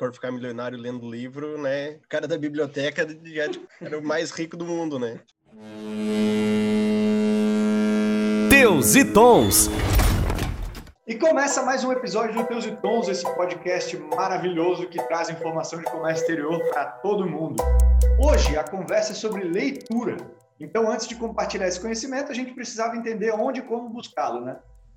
Corpo Ficar Milionário lendo livro, né? O cara da biblioteca já tipo, era o mais rico do mundo, né? Teus e Tons. E começa mais um episódio do Teus e Tons, esse podcast maravilhoso que traz informação de comércio exterior para todo mundo. Hoje a conversa é sobre leitura. Então, antes de compartilhar esse conhecimento, a gente precisava entender onde e como buscá-lo, né?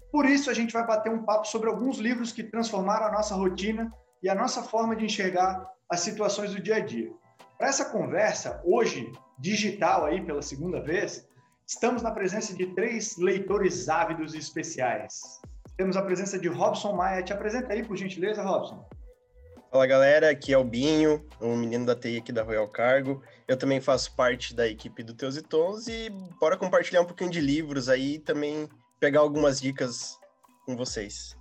Por isso, a gente vai bater um papo sobre alguns livros que transformaram a nossa rotina e a nossa forma de enxergar as situações do dia a dia. Para essa conversa, hoje, digital aí pela segunda vez, estamos na presença de três leitores ávidos e especiais. Temos a presença de Robson Maia. Te apresenta aí, por gentileza, Robson. Fala galera, aqui é o Binho, um menino da TI aqui da Royal Cargo. Eu também faço parte da equipe do Teus e Tons e bora compartilhar um pouquinho de livros aí também pegar algumas dicas com vocês.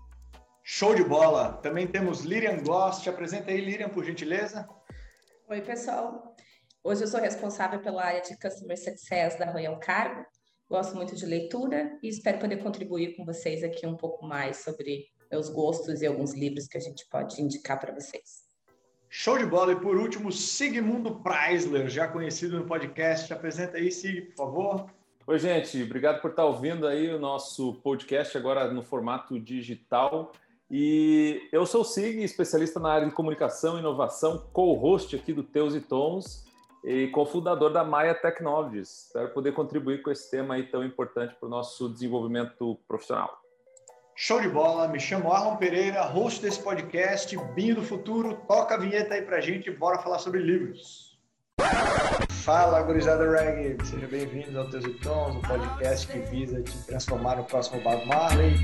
Show de bola! Também temos Lirian Goss. Te apresenta aí, Lirian, por gentileza. Oi, pessoal. Hoje eu sou responsável pela área de Customer Success da Royal Cargo. Gosto muito de leitura e espero poder contribuir com vocês aqui um pouco mais sobre meus gostos e alguns livros que a gente pode indicar para vocês. Show de bola! E por último, Sigmundo Preisler, já conhecido no podcast. Te apresenta aí, Sig, por favor. Oi, gente, obrigado por estar ouvindo aí o nosso podcast agora no formato digital. E eu sou o Sig, especialista na área de comunicação e inovação, co-host aqui do Teus e Tons e cofundador da Maia Technologies. Espero poder contribuir com esse tema aí tão importante para o nosso desenvolvimento profissional. Show de bola, me chamo Arlon Pereira, host desse podcast, Binho do Futuro. Toca a vinheta aí pra gente e bora falar sobre livros. Fala, gurizada reggae! Sejam bem-vindos ao Teus Tons, um podcast que visa te transformar no próximo Bob Marley.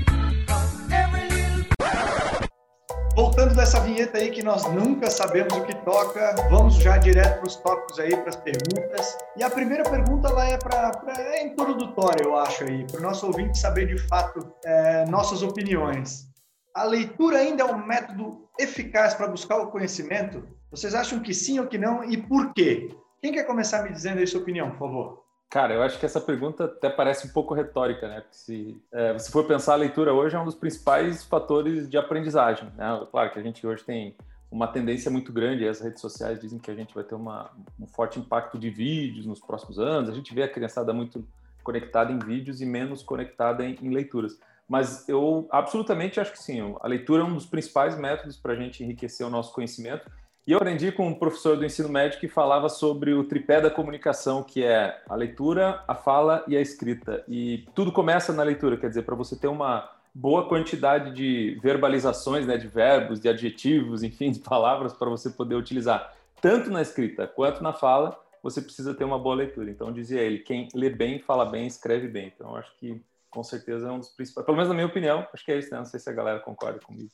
Voltando dessa vinheta aí que nós nunca sabemos o que toca, vamos já direto para os tópicos aí, para as perguntas. E a primeira pergunta ela é para é introdutória, eu acho aí, para o nosso ouvinte saber de fato é, nossas opiniões. A leitura ainda é um método eficaz para buscar o conhecimento? Vocês acham que sim ou que não e por quê? Quem quer começar me dizendo aí sua opinião, por favor? Cara, eu acho que essa pergunta até parece um pouco retórica, né? Porque se é, você for pensar, a leitura hoje é um dos principais fatores de aprendizagem. Né? Claro que a gente hoje tem uma tendência muito grande, as redes sociais dizem que a gente vai ter uma, um forte impacto de vídeos nos próximos anos, a gente vê a criançada muito conectada em vídeos e menos conectada em, em leituras. Mas eu absolutamente acho que sim, a leitura é um dos principais métodos para a gente enriquecer o nosso conhecimento e eu aprendi com um professor do ensino médio que falava sobre o tripé da comunicação, que é a leitura, a fala e a escrita. E tudo começa na leitura, quer dizer, para você ter uma boa quantidade de verbalizações, né, de verbos, de adjetivos, enfim, de palavras para você poder utilizar tanto na escrita quanto na fala, você precisa ter uma boa leitura. Então dizia ele, quem lê bem, fala bem, escreve bem. Então acho que com certeza é um dos principais, pelo menos na minha opinião, acho que é isso, né? Não sei se a galera concorda comigo.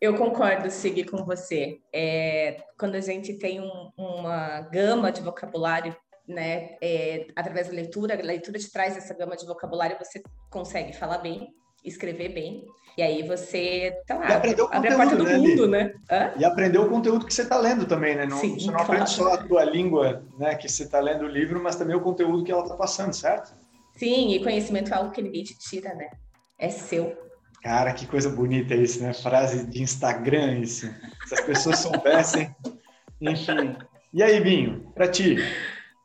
Eu concordo, Sig, com você. É, quando a gente tem um, uma gama de vocabulário, né, é, através da leitura, a leitura te traz essa gama de vocabulário, você consegue falar bem, escrever bem, e aí você, tá lá, abre a porta do né, mundo, né? Hã? E aprender o conteúdo que você está lendo também, né? Não, Sim, você não claro. aprende só a tua língua, né, que você está lendo o livro, mas também o conteúdo que ela está passando, certo? Sim, e conhecimento é algo que ninguém te tira, né? É seu. Cara, que coisa bonita isso, né? Frase de Instagram isso. Se as pessoas soubessem. Enfim. E aí, Binho, para ti?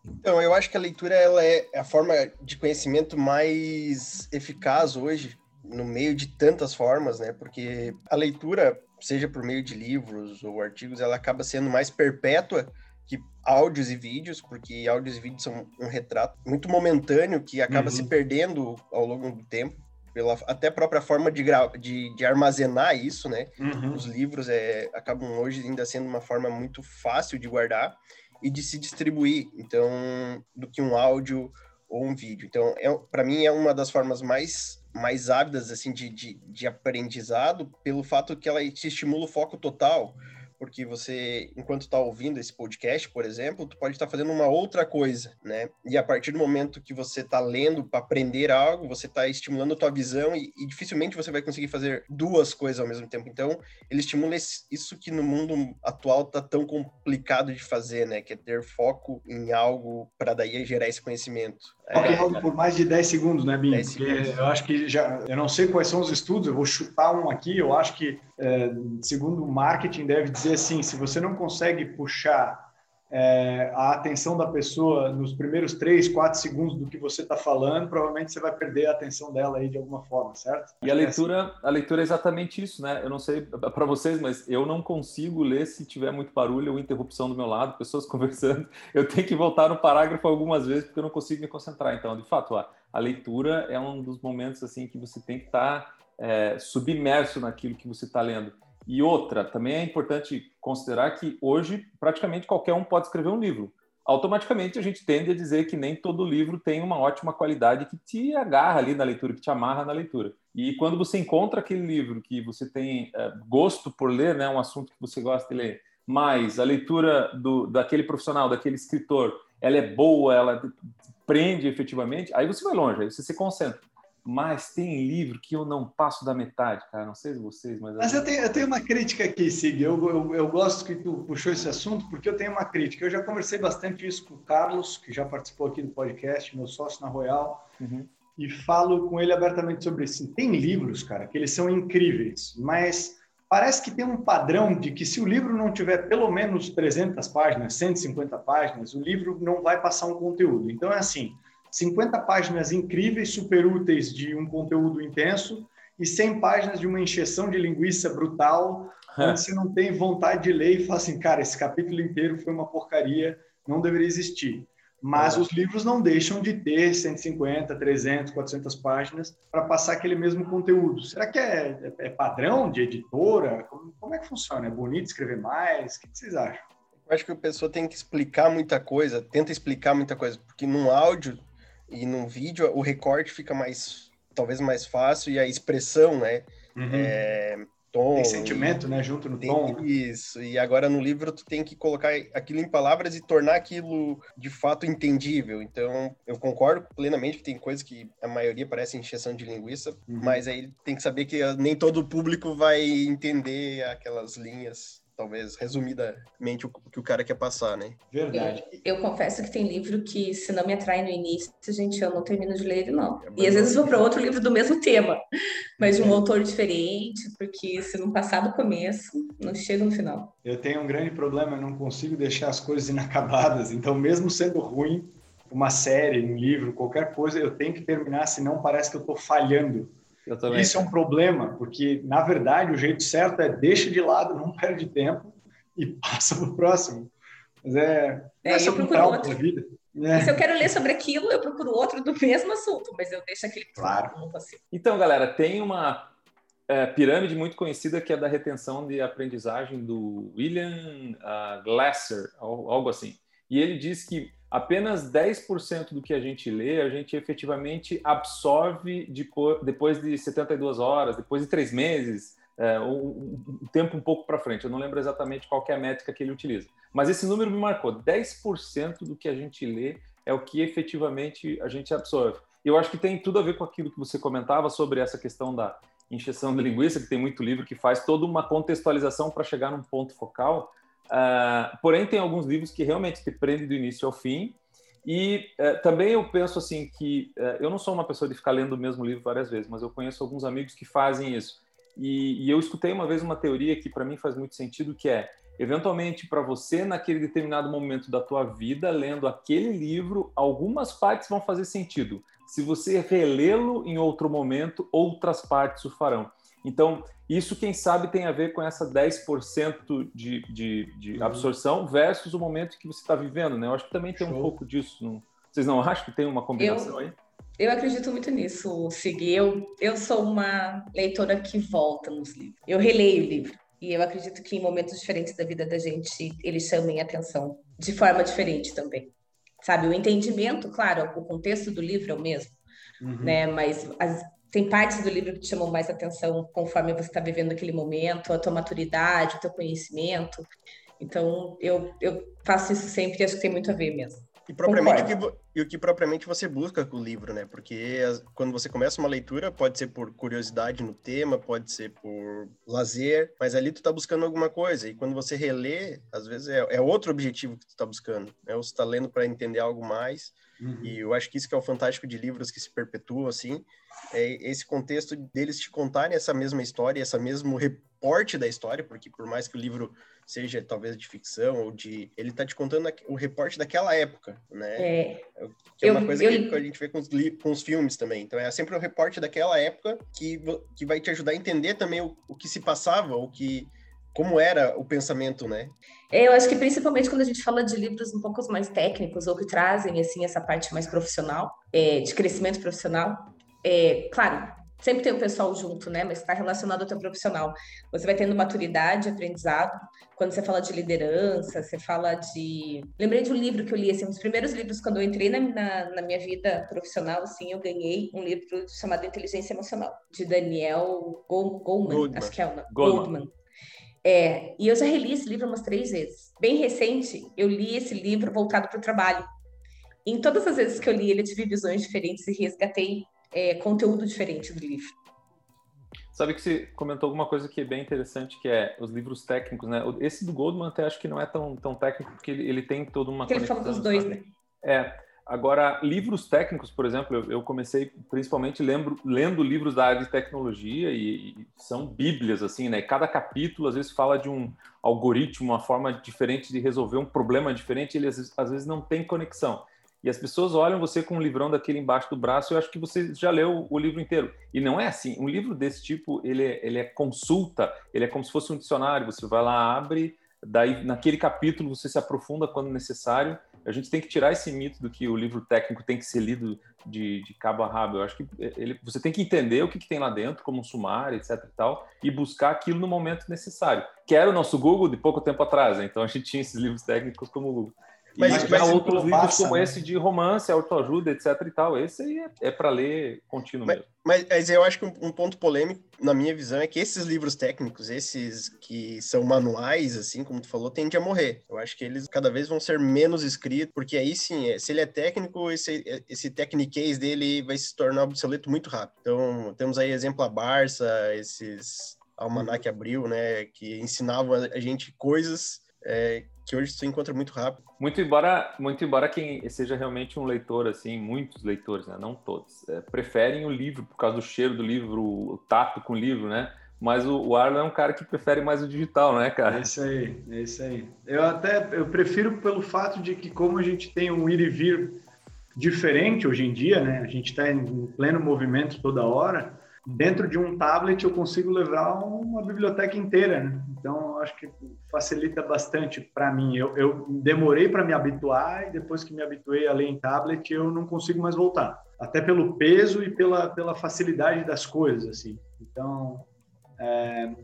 Então, eu acho que a leitura ela é a forma de conhecimento mais eficaz hoje, no meio de tantas formas, né? Porque a leitura, seja por meio de livros ou artigos, ela acaba sendo mais perpétua que áudios e vídeos, porque áudios e vídeos são um retrato muito momentâneo que acaba uhum. se perdendo ao longo do tempo, pela até própria forma de, de, de armazenar isso, né? Uhum. Os livros é, acabam hoje ainda sendo uma forma muito fácil de guardar e de se distribuir, então, do que um áudio ou um vídeo. Então, é, para mim, é uma das formas mais mais ávidas assim de, de, de aprendizado pelo fato que ela te estimula o foco total porque você, enquanto está ouvindo esse podcast, por exemplo, tu pode estar tá fazendo uma outra coisa, né? E a partir do momento que você está lendo para aprender algo, você está estimulando a tua visão e, e, dificilmente você vai conseguir fazer duas coisas ao mesmo tempo. Então, ele estimula isso que no mundo atual tá tão complicado de fazer, né? Que é ter foco em algo para daí gerar esse conhecimento. Foco é, algo por mais de 10 segundos, né, Binho? Porque eu acho que já, eu não sei quais são os estudos, eu vou chutar um aqui, eu acho que é, segundo o marketing, deve dizer assim: se você não consegue puxar é, a atenção da pessoa nos primeiros três, quatro segundos do que você está falando, provavelmente você vai perder a atenção dela aí de alguma forma, certo? E a leitura, a leitura é exatamente isso, né? Eu não sei para vocês, mas eu não consigo ler se tiver muito barulho ou interrupção do meu lado, pessoas conversando. Eu tenho que voltar no parágrafo algumas vezes porque eu não consigo me concentrar. Então, de fato, a, a leitura é um dos momentos assim que você tem que estar tá, é, submerso naquilo que você está lendo. E outra, também é importante considerar que hoje praticamente qualquer um pode escrever um livro. Automaticamente a gente tende a dizer que nem todo livro tem uma ótima qualidade que te agarra ali na leitura, que te amarra na leitura. E quando você encontra aquele livro que você tem é, gosto por ler, né, um assunto que você gosta de ler, mas a leitura do, daquele profissional, daquele escritor, ela é boa, ela prende efetivamente, aí você vai longe, aí você se concentra. Mas tem livro que eu não passo da metade, cara. Não sei vocês, mas. Mas eu tenho, eu tenho uma crítica aqui, Sig. Eu, eu, eu, gosto que tu puxou esse assunto, porque eu tenho uma crítica. Eu já conversei bastante isso com o Carlos, que já participou aqui do podcast, meu sócio na Royal, uhum. e falo com ele abertamente sobre isso. Tem livros, cara, que eles são incríveis, mas parece que tem um padrão de que se o livro não tiver pelo menos 300 páginas, 150 páginas, o livro não vai passar um conteúdo. Então é assim 50 páginas incríveis, super úteis de um conteúdo intenso e 100 páginas de uma encheção de linguiça brutal, é. onde você não tem vontade de ler e fala assim, cara, esse capítulo inteiro foi uma porcaria, não deveria existir. Mas é. os livros não deixam de ter 150, 300, 400 páginas para passar aquele mesmo conteúdo. Será que é, é, é padrão de editora? Como, como, é que funciona? É bonito escrever mais? O que vocês acham? Eu acho que a pessoa tem que explicar muita coisa, tenta explicar muita coisa, porque num áudio e num vídeo o recorte fica mais, talvez mais fácil e a expressão, né? Uhum. É, tom. Tem sentimento, né? Junto no tom. Isso. E agora no livro tu tem que colocar aquilo em palavras e tornar aquilo de fato entendível. Então eu concordo plenamente que tem coisas que a maioria parece encheção de linguiça, uhum. mas aí tem que saber que nem todo o público vai entender aquelas linhas talvez resumidamente o que o cara quer passar, né? Verdade. Eu, eu, confesso que tem livro que se não me atrai no início, gente, eu não termino de ler ele não. É e às vezes vou para outro livro do mesmo tema, mas de um é. autor diferente, porque se não passar do começo, não chega no final. Eu tenho um grande problema, eu não consigo deixar as coisas inacabadas, então mesmo sendo ruim, uma série, um livro, qualquer coisa, eu tenho que terminar, senão parece que eu estou falhando isso é um problema, porque, na verdade, o jeito certo é deixa de lado, não perde tempo e passa para o próximo. Mas é, é eu procuro outro. Vida. É. Se eu quero ler sobre aquilo, eu procuro outro do mesmo assunto, mas eu deixo aquele claro. Então, galera, tem uma é, pirâmide muito conhecida que é da retenção de aprendizagem do William uh, Glasser, algo assim. E ele diz que apenas 10% do que a gente lê, a gente efetivamente absorve de, depois de 72 horas, depois de três meses, é, um, um, tempo um pouco para frente. Eu não lembro exatamente qual é a métrica que ele utiliza. Mas esse número me marcou. 10% do que a gente lê é o que efetivamente a gente absorve. Eu acho que tem tudo a ver com aquilo que você comentava sobre essa questão da encheção de linguiça, que tem muito livro que faz toda uma contextualização para chegar num ponto focal. Uh, porém, tem alguns livros que realmente te prendem do início ao fim. E uh, também eu penso assim que uh, eu não sou uma pessoa de ficar lendo o mesmo livro várias vezes, mas eu conheço alguns amigos que fazem isso. E, e eu escutei uma vez uma teoria que para mim faz muito sentido, que é eventualmente para você naquele determinado momento da tua vida lendo aquele livro algumas partes vão fazer sentido se você relê-lo em outro momento outras partes o farão então isso, quem sabe, tem a ver com essa 10% de, de, de uhum. absorção versus o momento que você está vivendo, né? Eu acho que também tem Show. um pouco disso. Não... Vocês não acham que tem uma combinação eu, aí? Eu acredito muito nisso, Segui. Eu, eu sou uma leitora que volta nos livros. Eu releio o livro. E eu acredito que em momentos diferentes da vida da gente, eles chamem atenção de forma diferente também. Sabe, o entendimento, claro, o contexto do livro é o mesmo, uhum. né? Mas as, tem partes do livro que te chamam mais atenção conforme você está vivendo aquele momento, a tua maturidade, o teu conhecimento. Então, eu, eu faço isso sempre e acho que tem muito a ver mesmo. E, propriamente o que, e o que propriamente você busca com o livro, né? Porque quando você começa uma leitura, pode ser por curiosidade no tema, pode ser por lazer, mas ali tu tá buscando alguma coisa. E quando você relê, às vezes é, é outro objetivo que tu tá buscando. Né? Ou você tá lendo para entender algo mais. Uhum. E eu acho que isso que é o fantástico de livros que se perpetuam, assim, é esse contexto deles te contarem essa mesma história, essa mesmo reporte da história, porque por mais que o livro seja talvez de ficção ou de. Ele está te contando o reporte daquela época, né? É. Que é uma eu, coisa eu... que a gente vê com os, com os filmes também. Então é sempre o reporte daquela época que, que vai te ajudar a entender também o, o que se passava, o que. Como era o pensamento, né? É, eu acho que principalmente quando a gente fala de livros um pouco mais técnicos ou que trazem assim essa parte mais profissional, é, de crescimento profissional, é, claro, sempre tem o pessoal junto, né? Mas está relacionado ao teu profissional. Você vai tendo maturidade, aprendizado. Quando você fala de liderança, você fala de. Lembrei de um livro que eu li, assim, um dos primeiros livros quando eu entrei na, na, na minha vida profissional, assim, eu ganhei um livro chamado Inteligência Emocional, de Daniel Goldman, Goldman. acho que é o nome. Goldman. Goldman. É, e eu já reli esse livro umas três vezes. Bem recente, eu li esse livro voltado para o trabalho. Em todas as vezes que eu li ele, eu tive visões diferentes e resgatei é, conteúdo diferente do livro. Sabe que você comentou alguma coisa que é bem interessante, que é os livros técnicos, né? Esse do Goldman até acho que não é tão, tão técnico, porque ele, ele tem toda uma porque ele fala dos dois, né? É. Agora, livros técnicos, por exemplo, eu, eu comecei principalmente lembro, lendo livros da área de tecnologia e, e, são bíblias, assim, né? Cada capítulo, às vezes, fala de um algoritmo, uma forma diferente de resolver um problema diferente, ele às vezes, às vezes não tem conexão e as pessoas olham você com um livrão daquele embaixo do braço, eu acho que você já leu o livro inteiro. E não é assim. Um livro desse tipo, ele é, ele é consulta, ele é como se fosse um dicionário. Você vai lá, abre, daí naquele capítulo você se aprofunda quando necessário. A gente tem que tirar esse mito do que o livro técnico tem que ser lido de, de cabo a rabo. Eu acho que ele, você tem que entender o que, que, tem lá dentro, como um sumário, etc e tal, e buscar aquilo no momento necessário. Que era o nosso Google de pouco tempo atrás, né? Então a gente tinha esses livros técnicos como o Google. Mas, mas outros livros como né? esse de romance, autoajuda, etc e tal. Esse aí é, é para ler contínuo mas, mesmo. Mas, mas, eu acho que um, um, ponto polêmico, na minha visão, é que esses livros técnicos, esses que são manuais, assim, como tu falou, tendem a morrer. Eu acho que eles cada vez vão ser menos escritos, porque aí sim, é, se ele é técnico, esse, esse techniquez dele vai se tornar obsoleto muito rápido. Então, temos aí exemplo a Barça, esses Almanac Abril, né, que ensinavam a gente coisas é, que hoje se encontra muito rápido. Muito embora, muito embora quem seja realmente um leitor, assim, muitos leitores, né? não todos, é, preferem o livro por causa do cheiro do livro, o tato com o livro, né? Mas o, o Arlo é um cara que prefere mais o digital, né, cara? É isso aí, é isso aí. Eu até eu prefiro pelo fato de que como a gente tem um ir e vir diferente hoje em dia, né? A gente está em pleno movimento toda hora dentro de um tablet eu consigo levar uma biblioteca inteira, né? Então acho que facilita bastante para mim. Eu, eu demorei para me habituar e depois que me habituei a ler em tablet eu não consigo mais voltar, até pelo peso e pela, pela facilidade das coisas assim. Então é,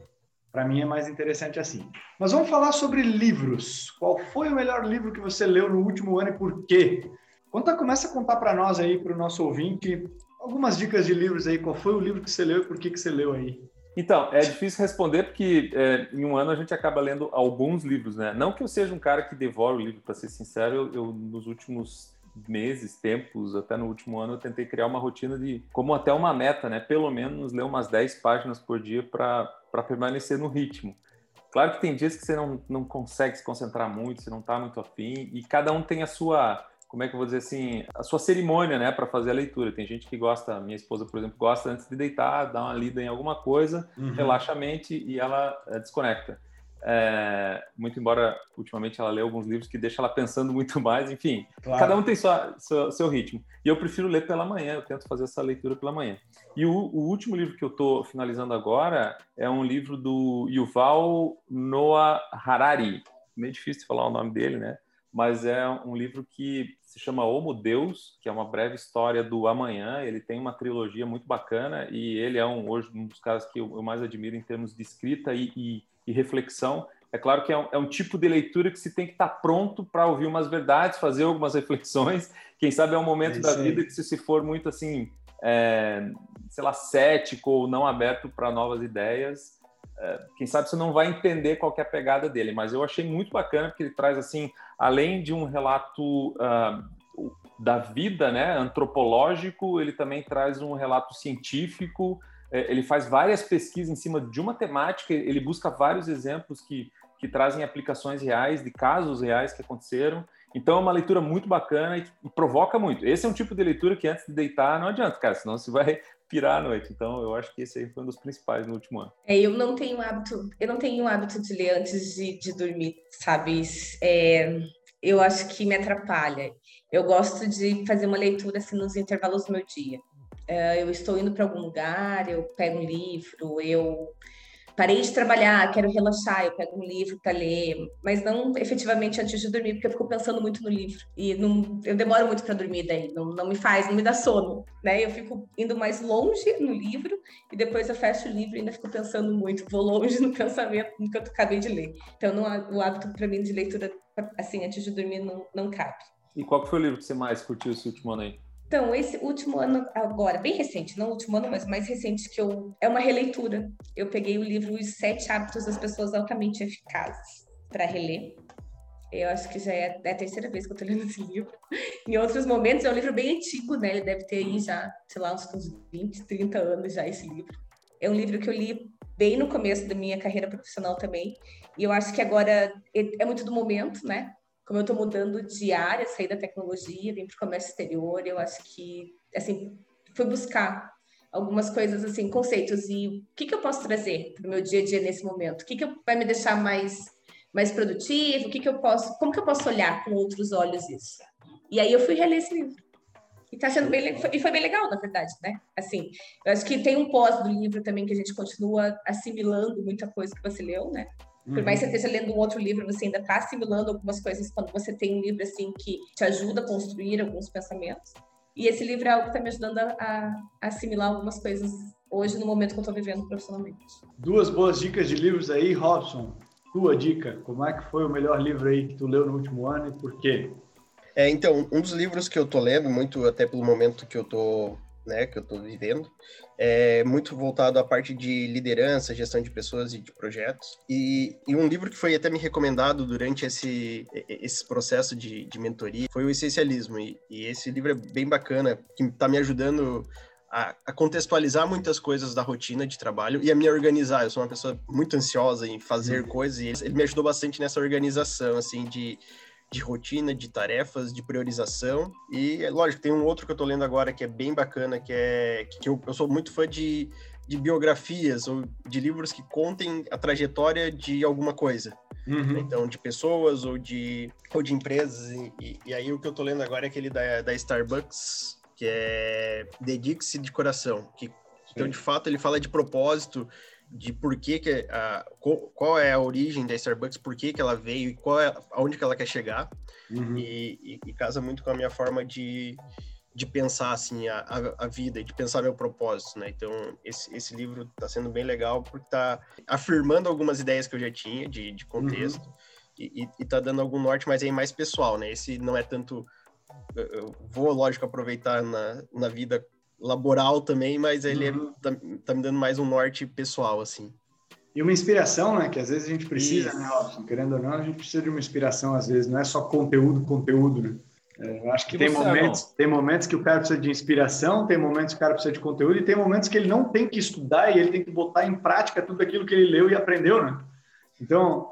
para mim é mais interessante assim. Mas vamos falar sobre livros. Qual foi o melhor livro que você leu no último ano e por quê? Conta, começa a contar para nós aí, para o nosso ouvinte, algumas dicas de livros aí. Qual foi o livro que você leu e por que, que você leu aí? Então, é difícil responder porque é, em um ano a gente acaba lendo alguns livros, né? Não que eu seja um cara que devora o livro, para ser sincero, eu, eu, nos últimos meses, tempos, até no último ano, eu tentei criar uma rotina de, como até uma meta, né? Pelo menos ler umas 10 páginas por dia para permanecer no ritmo. Claro que tem dias que você não, não consegue se concentrar muito, você não está muito afim, e cada um tem a sua como é que eu vou dizer assim, a sua cerimônia, né, para fazer a leitura. Tem gente que gosta, minha esposa, por exemplo, gosta antes de deitar, dar uma lida em alguma coisa, uhum. relaxa a mente e ela é, desconecta. É, muito embora ultimamente ela lê alguns livros que deixam ela pensando muito mais, enfim, claro. cada um tem sua, seu, seu, ritmo. E eu prefiro ler pela manhã, eu tento fazer essa leitura pela manhã. E o, o último livro que eu estou finalizando agora é um livro do Yuval Noah Harari. Meio difícil de falar o nome dele, né? Mas é um livro que se chama Homo Deus, que é uma breve história do amanhã. Ele tem uma trilogia muito bacana e ele é um, hoje um dos caras que eu mais admiro em termos de escrita e, e, e reflexão. É claro que é um, é um, tipo de leitura que se tem que estar pronto para ouvir umas verdades, fazer algumas reflexões. Quem sabe é um momento é da vida que se, se for muito assim, é, sei lá, cético ou não aberto para novas ideias, quem sabe você não vai entender qual é a pegada dele, mas eu achei muito bacana porque ele traz assim, além de um relato uh, da vida, né, antropológico, ele também traz um relato científico. É, ele faz várias pesquisas em cima de uma temática. Ele busca vários exemplos que que trazem aplicações reais de casos reais que aconteceram. Então é uma leitura muito bacana e provoca muito. Esse é um tipo de leitura que antes de deitar não adianta, cara, senão você vai pirar à noite. Então, eu acho que esse aí foi um dos principais no último ano. É, eu não tenho hábito, eu não tenho hábito de ler antes de, de dormir, sabe? É, eu acho que me atrapalha. Eu gosto de fazer uma leitura assim nos intervalos do meu dia. É, eu estou indo para algum lugar, eu pego um livro, eu parei de trabalhar, quero relaxar, eu pego um livro para ler, mas não efetivamente antes de dormir, porque eu fico pensando muito no livro e não, eu demoro muito para dormir daí, não, não me faz, não me dá sono, né? Eu fico indo mais longe no livro e depois eu fecho o livro e ainda fico pensando muito, vou longe no pensamento no que eu acabei de ler. Então não, o hábito para mim de leitura assim antes de dormir não, não cabe. E qual foi o livro que você mais curtiu esse último ano aí? Então, esse último ano, agora, bem recente, não último ano, mas mais recente, que eu. É uma releitura. Eu peguei o livro Os Sete Hábitos das Pessoas Altamente Eficazes para reler. Eu acho que já é, é, a terceira vez que eu estou lendo esse livro. Em outros momentos, é um livro bem antigo, né? Ele deve ter aí já, sei lá, uns, uns 20, 30 anos já esse livro. É um livro que eu li bem no começo da minha carreira profissional também. E eu acho que agora é, é muito do momento, né? Como eu estou mudando de área, saí da tecnologia, vim para o comércio exterior, eu acho que, assim, fui buscar algumas coisas, assim, conceitos e o que, que eu posso trazer para o meu dia a dia nesse momento? O que, que vai me deixar mais, mais produtivo? O que, que eu posso, como que eu posso olhar com outros olhos isso? E aí eu fui reler esse livro. E tá sendo bem, e foi bem legal, na verdade, né? Assim, eu acho que tem um pós do livro também que a gente continua assimilando muita coisa que você leu, né? Por mais que você esteja lendo um outro livro, você ainda está assimilando algumas coisas quando você tem um livro assim que te ajuda a construir alguns pensamentos. E esse livro é algo que está me ajudando a, a, assimilar algumas coisas hoje, no momento que eu estou vivendo profissionalmente. Duas boas dicas de livros aí, Robson. Tua dica, como é que foi o melhor livro aí que tu leu no último ano e por quê? É, então, um dos livros que eu tô lendo, muito até pelo momento que eu tô né, que eu estou vivendo, é muito voltado à parte de liderança, gestão de pessoas e de projetos. E, e um livro que foi até me recomendado durante esse, esse processo de, de mentoria foi o Essencialismo. E, e esse livro é bem bacana, que está me ajudando a, a, contextualizar muitas coisas da rotina de trabalho e a me organizar. Eu sou uma pessoa muito ansiosa em fazer uhum. coisas e ele, ele me ajudou bastante nessa organização, assim, de de rotina, de tarefas, de priorização. E, é lógico, tem um outro que eu tô lendo agora que é bem bacana, que é que eu, eu sou muito fã de, de biografias ou de livros que contem a trajetória de alguma coisa. Uhum. Então, de pessoas ou de, ou de empresas. E, e, aí o que eu tô lendo agora é aquele da, da Starbucks, que é Dedique-se de Coração. Que, então, de fato, ele fala de propósito, de por que, que a, qual é a origem da Starbucks, por que, que ela veio e qual é, aonde que ela quer chegar. Uhum. E, e, e, casa muito com a minha forma de, de pensar assim a, a, a vida, de pensar meu propósito, né? Então esse, esse livro está sendo bem legal porque está afirmando algumas ideias que eu já tinha de, de contexto uhum. e, está dando algum norte, mas aí mais pessoal, né? Esse não é tanto eu vou lógico aproveitar na, na vida laboral também, mas ele é, uhum. é, tá, tá, me dando mais um norte pessoal, assim. E uma inspiração, né? Que às vezes a gente precisa, Isso. né, Robson? Querendo ou não, a gente precisa de uma inspiração, às vezes, não é só conteúdo, conteúdo, né? É, eu acho que, que tem momentos, tem momentos que o cara precisa de inspiração, tem momentos que o cara precisa de conteúdo e tem momentos que ele não tem que estudar e ele tem que botar em prática tudo aquilo que ele leu e aprendeu, né? Então,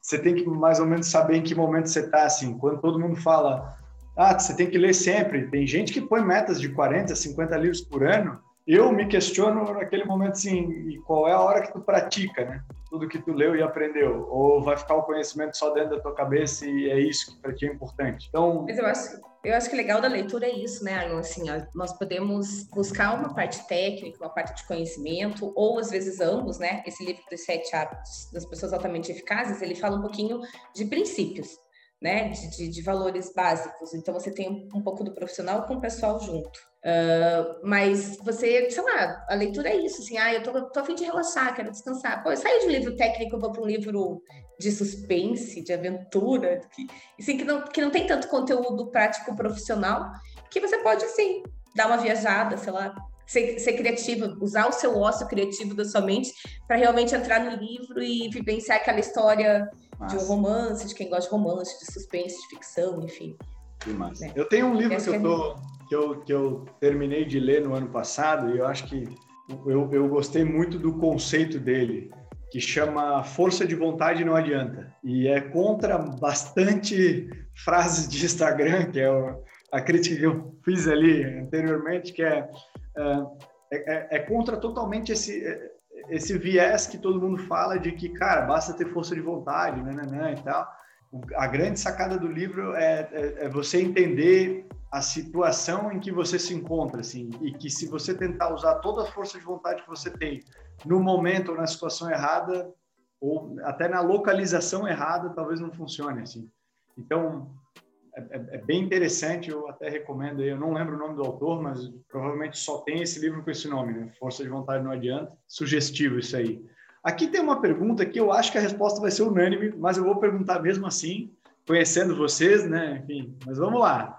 você tem que mais ou menos saber em que momento você está, assim. Quando todo mundo fala, ah, você tem que ler sempre. Tem gente que põe metas de 40, 50 livros por ano. Eu me questiono naquele momento assim, qual é a hora que tu pratica, né? Tudo que tu leu e aprendeu. Ou vai ficar o conhecimento só dentro da tua cabeça e é isso que para ti é importante. Então... Mas eu acho, eu acho que o legal da leitura é isso, né, Arnon? Assim, nós podemos buscar uma parte técnica, uma parte de conhecimento, ou às vezes ambos, né? Esse livro dos sete hábitos das pessoas altamente eficazes, ele fala um pouquinho de princípios né, de, de, de, valores básicos. Então, você tem um, pouco do profissional com o pessoal junto. Uh, mas você, sei lá, a leitura é isso, assim, ah, eu tô, tô a fim de relaxar, quero descansar. Pô, eu saio de um livro técnico, vou para um livro de suspense, de aventura, que, assim, que, não, que não tem tanto conteúdo prático profissional, que você pode, assim, dar uma viajada, sei lá, ser, ser criativo, usar o seu ócio criativo da sua mente para realmente entrar no livro e vivenciar aquela história De um romance, de quem gosta de romance, de suspense, de ficção, enfim. É. Eu tenho um livro que eu, é tô, que, eu, que eu terminei de ler no ano passado e eu acho que eu, eu gostei muito do conceito dele, que chama Força de Vontade Não Adianta. E é contra bastante frases de Instagram, que é a crítica que eu fiz ali anteriormente, que é, é, é, é contra totalmente esse, esse viés que todo mundo fala de que, cara, basta ter força de vontade, né, né, né e tal a grande sacada do livro é, é, é, você entender a situação em que você se encontra, assim, e que se você tentar usar toda a força de vontade que você tem no momento ou na situação errada, ou até na localização errada, talvez não funcione, assim. Então, é, é, é bem interessante, eu até recomendo aí, eu não lembro o nome do autor, mas provavelmente só tem esse livro com esse nome, né? Força de Vontade Não Adianta. Sugestivo isso aí. Aqui tem uma pergunta que eu acho que a resposta vai ser unânime, mas eu vou perguntar mesmo assim, conhecendo vocês, né? Enfim, mas vamos lá.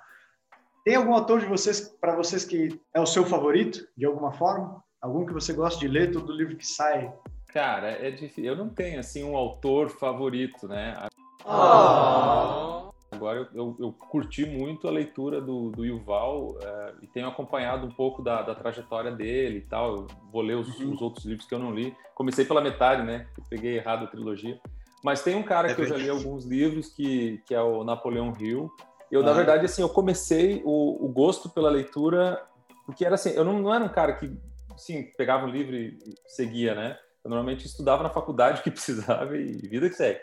Tem algum autor de vocês, para vocês, que é o seu favorito, de alguma forma? Algum que você gosta de ler, todo livro que sai? Cara, é difícil. Eu não tenho, assim, um autor favorito, né? Oh. Agora eu, eu, curti muito a leitura do, do Yuval é, e tenho acompanhado um pouco da, da, trajetória dele e tal. Eu vou ler os, uhum. os, outros livros que eu não li. Comecei pela metade, né? Eu peguei errado a trilogia. Mas tem um cara é que eu já li alguns livros que, que é o Napoleão Hill. Eu, ah. na verdade, assim, eu comecei o, o, gosto pela leitura porque era assim, eu não, não era um cara que, sim, pegava um livro e seguia, né? Eu normalmente estudava na faculdade o que precisava e vida que segue.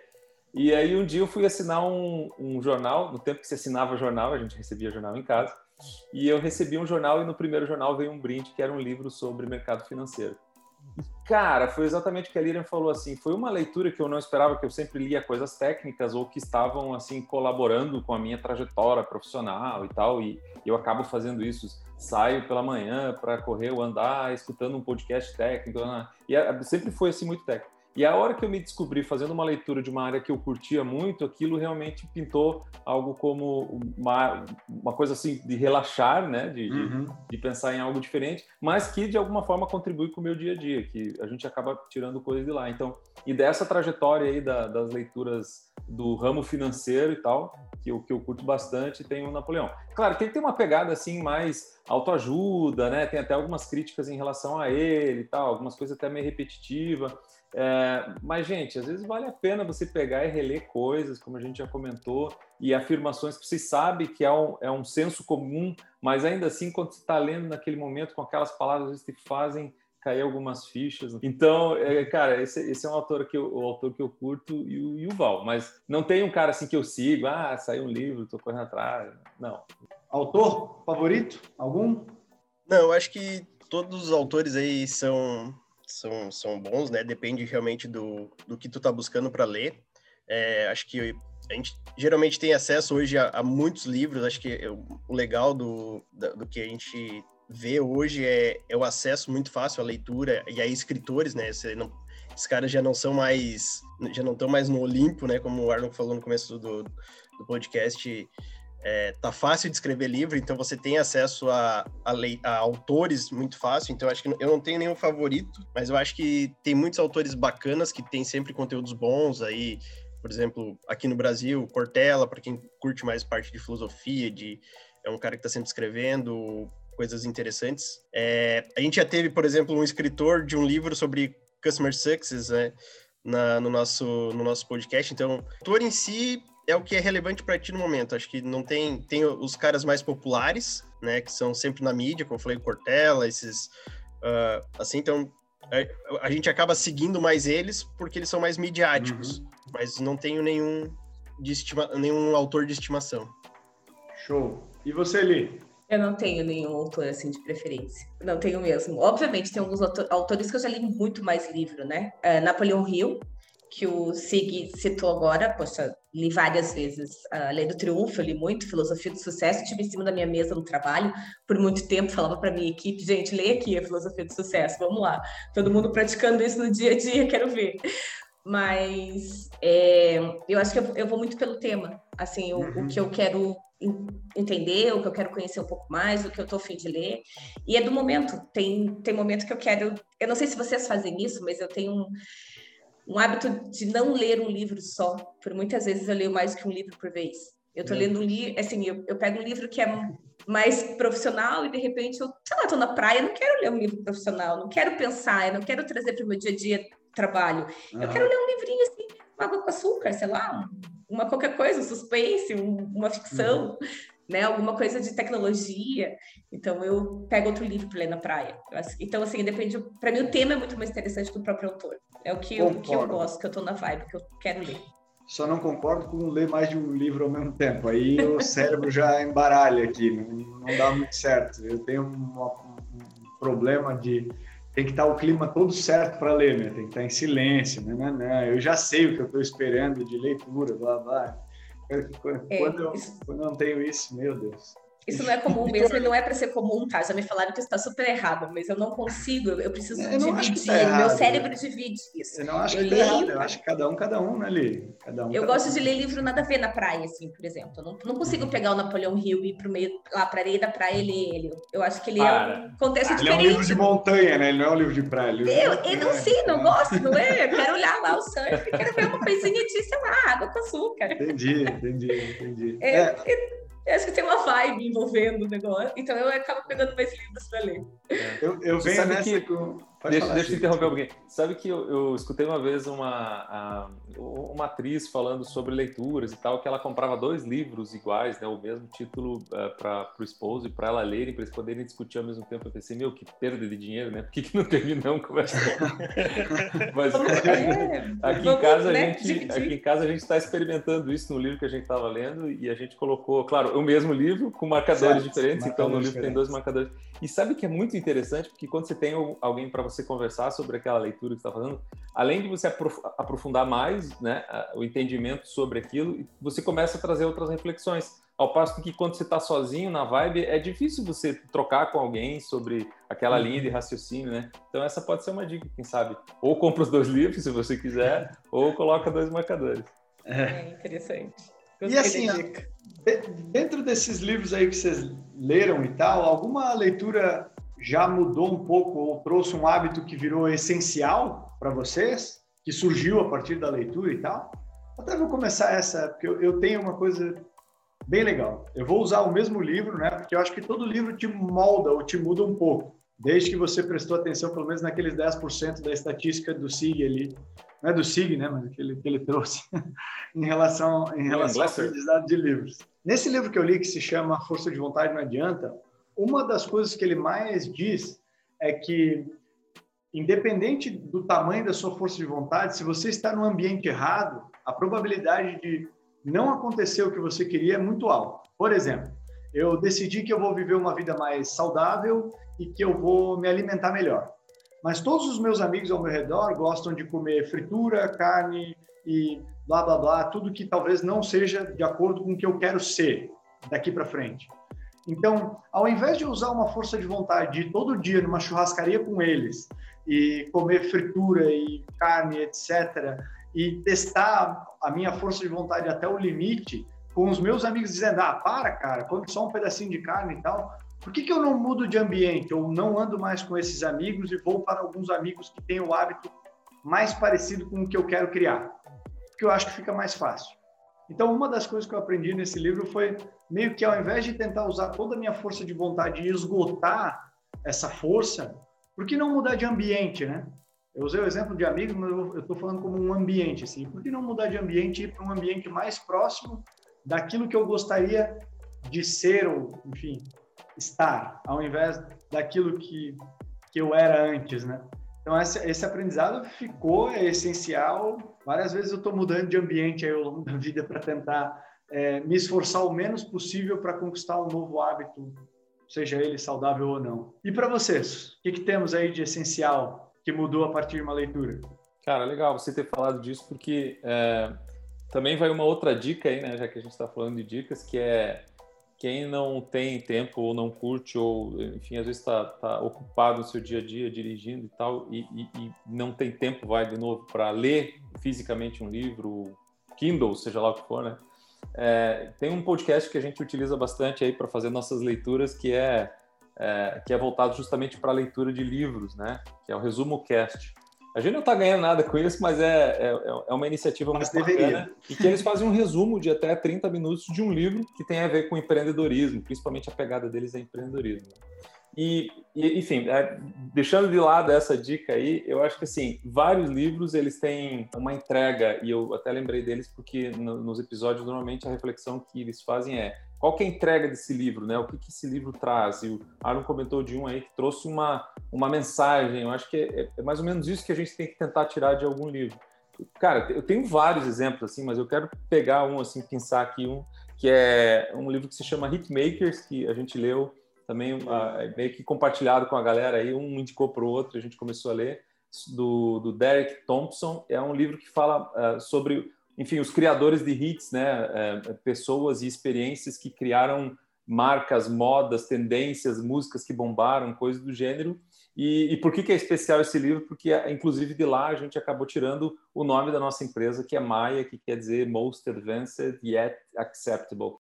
E aí um dia eu fui assinar um, um, jornal, no tempo que se assinava jornal, a gente recebia jornal em casa, e eu recebi um jornal e no primeiro jornal veio um brinde que era um livro sobre mercado financeiro. E, cara, foi exatamente o que a Lilian falou assim, foi uma leitura que eu não esperava, que eu sempre lia coisas técnicas ou que estavam assim colaborando com a minha trajetória profissional e tal, e eu acabo fazendo isso, saio pela manhã para correr ou andar, escutando um podcast técnico, né? e sempre foi assim muito técnico. E a hora que eu me descobri fazendo uma leitura de uma área que eu curtia muito, aquilo realmente pintou algo como uma, uma coisa assim de relaxar, né? De, uhum. de, de, pensar em algo diferente, mas que de alguma forma contribui com o meu dia a dia, que a gente acaba tirando coisas de lá. Então, e dessa trajetória aí da, das leituras do ramo financeiro e tal, que eu, que eu curto bastante, tem o Napoleão. Claro, tem que ter uma pegada assim mais autoajuda, né? Tem até algumas críticas em relação a ele e tal, algumas coisas até meio repetitiva. É, mas, gente, às vezes vale a pena você pegar e reler coisas, como a gente já comentou, e afirmações que você sabe que é um, é um senso comum, mas ainda assim, quando você está lendo naquele momento com aquelas palavras, às vezes te fazem cair algumas fichas. Então, é, cara, esse, esse, é um autor que eu, o autor que eu curto e o, e o Val. Mas não tem um cara assim que eu sigo, ah, saiu um livro, estou correndo atrás. Não. Autor favorito? Algum? Não, eu acho que todos os autores aí são são, são bons, né? Depende realmente do, do que tu tá buscando para ler. É, acho que a gente geralmente tem acesso hoje a, a muitos livros. Acho que o legal do, do que a gente vê hoje é, é o acesso muito fácil à leitura e a escritores, né? Você não, esses caras já não são mais, já não estão mais no Olimpo, né? Como o Arnold falou no começo do, do podcast é, tá fácil de escrever livro, então você tem acesso a, a, lei, a, autores muito fácil. Então, acho que eu não tenho nenhum favorito, mas eu acho que tem muitos autores bacanas que têm sempre conteúdos bons aí. Por exemplo, aqui no Brasil, Cortella, para quem curte mais parte de filosofia, de é um cara que está sempre escrevendo coisas interessantes. É, a gente já teve, por exemplo, um escritor de um livro sobre customer success, né? Na, no, nosso, no nosso podcast. Então, o autor em si é o que é relevante para ti no momento. Acho que não tem tem os caras mais populares, né, que são sempre na mídia, como eu falei, Cortella, esses uh, assim, então a, a, gente acaba seguindo mais eles porque eles são mais midiáticos, uhum. mas não tenho nenhum de estima, nenhum autor de estimação. Show. E você, Li? Eu não tenho nenhum autor assim de preferência. Não tenho mesmo. Obviamente, tem alguns autores que eu já li muito mais livro, né? Uh, Napoleão Hill, que o Sig citou agora, poxa, li várias vezes a Lei do Triunfo, eu li muito Filosofia do Sucesso, tive em cima da minha mesa no trabalho por muito tempo, falava para minha equipe, gente, leia aqui a Filosofia do Sucesso, vamos lá. Todo mundo praticando isso no dia a dia, quero ver. mas é, eu acho que eu, eu, vou muito pelo tema. Assim, o, uhum. o, que eu quero entender, o que eu quero conhecer um pouco mais, o que eu tô afim de ler. E é do momento. Tem, tem momento que eu quero. Eu não sei se vocês fazem isso, mas eu tenho um, um hábito de não ler um livro só. Por muitas vezes eu leio mais que um livro por vez. Eu tô uhum. lendo um livro, assim, eu, eu pego um livro que é mais profissional e de repente eu, sei lá, tô na praia, não quero ler um livro profissional, não quero pensar, não quero trazer para o meu dia a dia trabalho. Uhum. Eu quero ler um livrinho assim, uma água com açúcar, sei lá, uma qualquer coisa, um suspense, um, uma ficção, uhum. Né? Alguma coisa de tecnologia. Então eu pego outro livro para ler na praia. Então, assim, depende. Para mim, o tema é muito mais interessante que o próprio autor. É o que, eu, o que eu gosto, que eu tô na vibe, que eu quero ler. Só não concordo com ler mais de um livro ao mesmo tempo. Aí o cérebro já embaralha aqui, não, não dá muito certo. Eu tenho um, um problema de tem que estar o clima todo certo para ler, né? Tem que estar em silêncio, né? Não, não. Eu já sei o que eu estou esperando de leitura, blá blá. Quando, é, eu, quando eu não tenho isso, meu Deus. Isso não é comum mesmo, e não é para ser comum, tá? Já me falaram que está super errado, mas eu não consigo, eu preciso eu dividir. Tá errado, meu cérebro divide isso. Eu não acho eu que tá errado, eu acho que cada um, cada um, né, Li? Cada um, eu cada gosto um. de ler livro nada a ver na praia, assim, por exemplo. Eu não, não consigo pegar o Napoleão Hill e ir pro meio, lá pra areia da praia e ler ele. Eu acho que ele Para. é um contexto ah, diferente. Ele é um livro de montanha, né? Ele não é um livro de praia. Livro eu, de eu não sei, não gosto, não é? Eu quero olhar lá o surf, quero ver uma coisinha de, sei lá, água com açúcar. Entendi, entendi, entendi. É, é. Eu acho que tem uma vibe envolvendo o negócio, então eu acabo pegando mais livros para ler. Eu, eu venho nessa que... com Pode deixa, deixa eu interromper um pouquinho. Sabe que eu, eu escutei uma vez uma, uma atriz falando sobre leituras e tal, que ela comprava dois livros iguais, né, o mesmo título uh, eh, para o esposo e para ela lerem, para eles poderem discutir ao mesmo tempo. Eu pensei, meu, que perda de dinheiro, né? Por que, que não terminamos conversa? Mas é, aqui, em casa, a né, gente, aqui em casa a gente está experimentando isso no livro que a gente estava lendo e a gente colocou, claro, o mesmo livro com marcadores certo, diferentes, marcadores então no livro diferentes. tem dois marcadores. E sabe que é muito interessante, porque quando você tem alguém para você conversar sobre aquela leitura que está fazendo, além de você aprofundar mais né, o entendimento sobre aquilo, você começa a trazer outras reflexões. Ao passo que quando você está sozinho na vibe, é difícil você trocar com alguém sobre aquela uhum. linha de raciocínio, né? Então essa pode ser uma dica, quem sabe. Ou compra os dois livros, se você quiser, ou coloca dois marcadores. É, é interessante. Gostei e assim, dentro desses livros aí que vocês leram e tal, alguma leitura já mudou um pouco ou trouxe um hábito que virou essencial para vocês, que surgiu a partir da leitura e tal? Até vou começar essa, porque eu, eu tenho uma coisa bem legal. Eu vou usar o mesmo livro, né? Porque eu acho que todo livro te molda ou te muda um pouco, desde que você prestou atenção, pelo menos naqueles 10% da estatística do SIG ali. Não é do SIG, né? Mas que ele, que ele trouxe em relação, em relação ao aprendizado de livros. Nesse livro que eu li, que se chama Força de Vontade Não Adianta, uma das coisas que ele mais diz é que, independente do tamanho da sua força de vontade, se você está no ambiente errado, a probabilidade de não acontecer o que você queria é muito alta. Por exemplo, eu decidi que eu vou viver uma vida mais saudável e que eu vou me alimentar melhor. Mas todos os meus amigos ao meu redor gostam de comer fritura, carne e blá blá blá, tudo que talvez não seja de acordo com o que eu quero ser daqui para frente. Então, ao invés de usar uma força de vontade de todo dia numa churrascaria com eles e comer fritura e carne, etc., e testar a minha força de vontade até o limite, com os meus amigos dizendo: ah, para, cara, come só um pedacinho de carne e tal. Por que, que eu não mudo de ambiente? Eu não ando mais com esses amigos e vou para alguns amigos que têm o hábito mais parecido com o que eu quero criar? Porque eu acho que fica mais fácil. Então, uma das coisas que eu aprendi nesse livro foi meio que ao invés de tentar usar toda a minha força de vontade e esgotar essa força, por que não mudar de ambiente, né? Eu usei o exemplo de amigos, mas eu estou falando como um ambiente, assim. Por que não mudar de ambiente e ir para um ambiente mais próximo daquilo que eu gostaria de ser ou, enfim, estar, ao invés daquilo que, que eu era antes, né? Então, esse, esse aprendizado ficou, é essencial. Várias vezes eu estou mudando de ambiente aí ao longo da vida para tentar é, me esforçar o menos possível para conquistar um novo hábito, seja ele saudável ou não. E para vocês, o que, que temos aí de essencial que mudou a partir de uma leitura? Cara, legal você ter falado disso, porque é, também vai uma outra dica aí, né, já que a gente está falando de dicas, que é quem não tem tempo ou não curte ou enfim às vezes está tá ocupado no seu dia a dia dirigindo e tal e, e, e não tem tempo vai de novo para ler fisicamente um livro Kindle seja lá o que for né? É, tem um podcast que a gente utiliza bastante aí para fazer nossas leituras que é, é que é voltado justamente para a leitura de livros né? Que é o resumo cast a gente não está ganhando nada com isso, mas é, é, é uma iniciativa mas muito deveria. bacana e que eles fazem um resumo de até 30 minutos de um livro que tem a ver com empreendedorismo, principalmente a pegada deles é empreendedorismo. E, e enfim, é, deixando de lado essa dica aí, eu acho que assim, vários livros eles têm uma entrega e eu até lembrei deles porque no, nos episódios normalmente a reflexão que eles fazem é qual que é a entrega desse livro, né? O que, que esse livro traz? E o Aaron comentou de um aí que trouxe uma, uma mensagem. Eu acho que é, é mais ou menos isso que a gente tem que tentar tirar de algum livro. Cara, eu tenho vários exemplos assim, mas eu quero pegar um assim, pensar aqui um que é um livro que se chama Hitmakers, que a gente leu também uh, meio que compartilhado com a galera aí, um indicou para o outro, a gente começou a ler do, do Derek Thompson. É um livro que fala uh, sobre enfim, os criadores de hits, né, é, pessoas e experiências que criaram marcas, modas, tendências, músicas que bombaram, coisas do gênero. E, e, por que, que é especial esse livro? Porque, inclusive, de lá a gente acabou tirando o nome da nossa empresa, que é Maia, que quer dizer Most Advanced Yet Acceptable.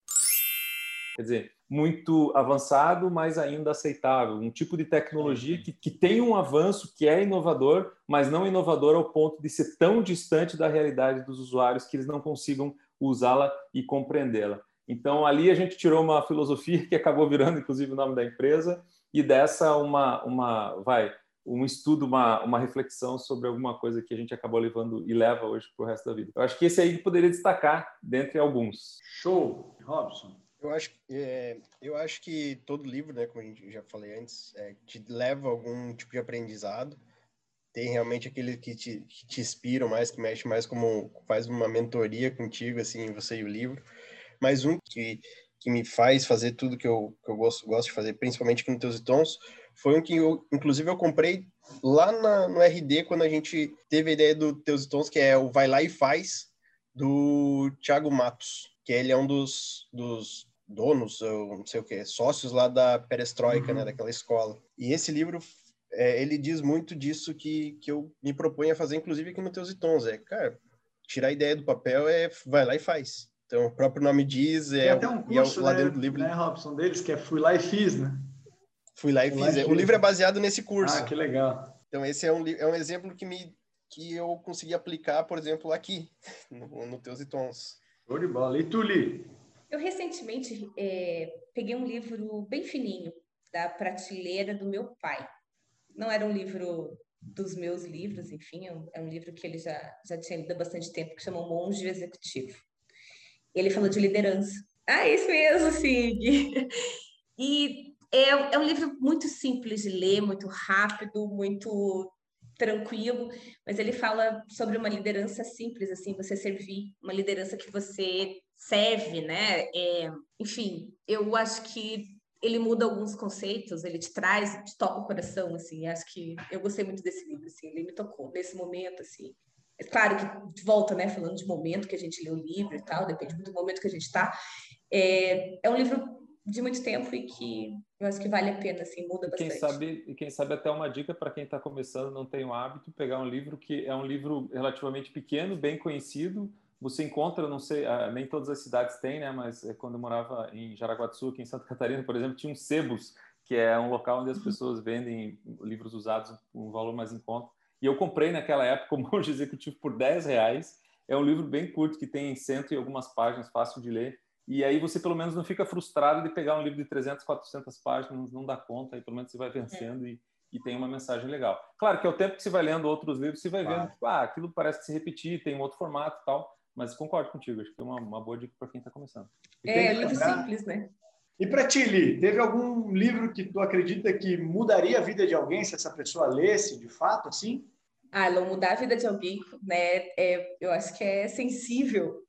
Quer dizer, muito avançado, mas ainda aceitável. Um tipo de tecnologia que, que tem um avanço, que é inovador, mas não inovador ao ponto de ser tão distante da realidade dos usuários que eles não consigam usá-la e compreendê-la. Então, ali a gente tirou uma filosofia que acabou virando, inclusive, o nome da empresa, e dessa uma, uma vai, um estudo, uma, uma reflexão sobre alguma coisa que a gente acabou levando e leva hoje para o resto da vida. Eu acho que esse aí poderia destacar dentre alguns. Show, Robson. Eu acho, é, eu acho que todo livro, né, como a gente já falei antes, é, te leva a algum tipo de aprendizado. Tem realmente aquele que te, que te inspira mais, que mexe mais como faz uma mentoria contigo, assim, você e o livro. Mas um que, que me faz fazer tudo que eu, que eu gosto, gosto de fazer, principalmente aqui no Teus e Tons, foi um que eu, inclusive, eu comprei lá na, no RD, quando a gente teve a ideia do Teus e Tons, que é o Vai Lá e Faz, do Thiago Matos, que ele é um dos, dos donos, ou não sei o que, sócios lá da Perestroika, né, uhum. né, daquela escola. E esse livro, é, ele diz muito disso que, que eu me proponho a fazer, inclusive aqui no Teus e Tons, é, cara, tirar a ideia do papel é vai lá e faz. Então, o próprio nome diz, é, Tem até um curso, é lá né, dentro do livro. Né, Robson, deles, que é Fui Lá e Fiz, né? Fui lá e Fui fiz. Lá e é, o livro é baseado nesse curso. Ah, que legal. Então, esse é um, é um exemplo que, me, que eu consegui aplicar, por exemplo, aqui, no, no Teus e Tons. Show de bola. E tu, Li? Eu recentemente é, peguei um livro bem fininho da prateleira do meu pai. Não era um livro dos meus livros, enfim, é um, é livro que ele já, já tinha lido há bastante tempo, que chama Monge Executivo. Ele falou de liderança. Ah, isso mesmo, Sig! E é, é um livro muito simples de ler, muito rápido, muito tranquilo, mas ele fala sobre uma liderança simples, assim, você servir, uma liderança que você serve, né? É, enfim, eu acho que ele muda alguns conceitos, ele te traz, te toca o coração, assim, acho que eu gostei muito desse livro, assim, ele me tocou nesse momento, assim. É claro que volta, né, falando de momento que a gente lê o livro e tal, depende muito do momento que a gente está. É, é um livro de muito tempo e que eu acho que vale a pena, assim, muda bastante. Quem sabe, quem sabe até uma dica para quem está começando, não tem o hábito, pegar um livro que é um livro relativamente pequeno, bem conhecido, você encontra, não sei, ah, nem todas as cidades têm, né? Mas é, quando eu morava em Jaraguá do Sul, aqui em Santa Catarina, por exemplo, tinha um sebos, que é um local onde as pessoas vendem livros usados com um valor mais em conta. E eu comprei naquela época o Monge Executivo por 10 reais. É um livro bem curto, que tem cento e algumas páginas, fácil de ler. E aí você pelo menos não fica frustrado de pegar um livro de 300, 400 páginas, não dá conta, aí pelo menos você vai vencendo é. e, e tem uma mensagem legal. Claro que ao tempo que você vai lendo outros livros, você vai vendo, tipo, ah, aquilo parece se repetir, tem um outro formato e tal, mas concordo contigo, acho que é uma, uma boa dica para quem está começando. É, livro simples, né? E para ti, Li, teve algum livro que tu acredita que mudaria a vida de alguém se essa pessoa lesse, de fato, assim? Ah, não mudar a vida de alguém, né? É, eu acho que é sensível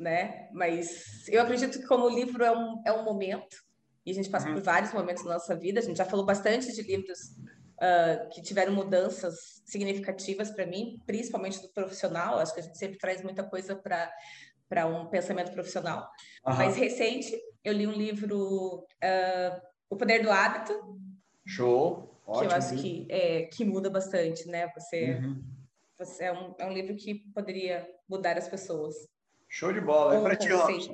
né? Mas eu acredito que como livro é um, é um momento, e a gente passa uhum. por vários momentos na nossa vida, a gente já falou bastante de livros uh, que tiveram mudanças significativas para mim, principalmente do profissional, acho que a gente sempre traz muita coisa para para um pensamento profissional. Mais recente, eu li um livro, uh, O Poder do Hábito. Show! Ótimo. Que eu acho que, é, que muda bastante, né? Você, uhum. você é, um, é um livro que poderia mudar as pessoas. Show de bola. É para ti, Robson.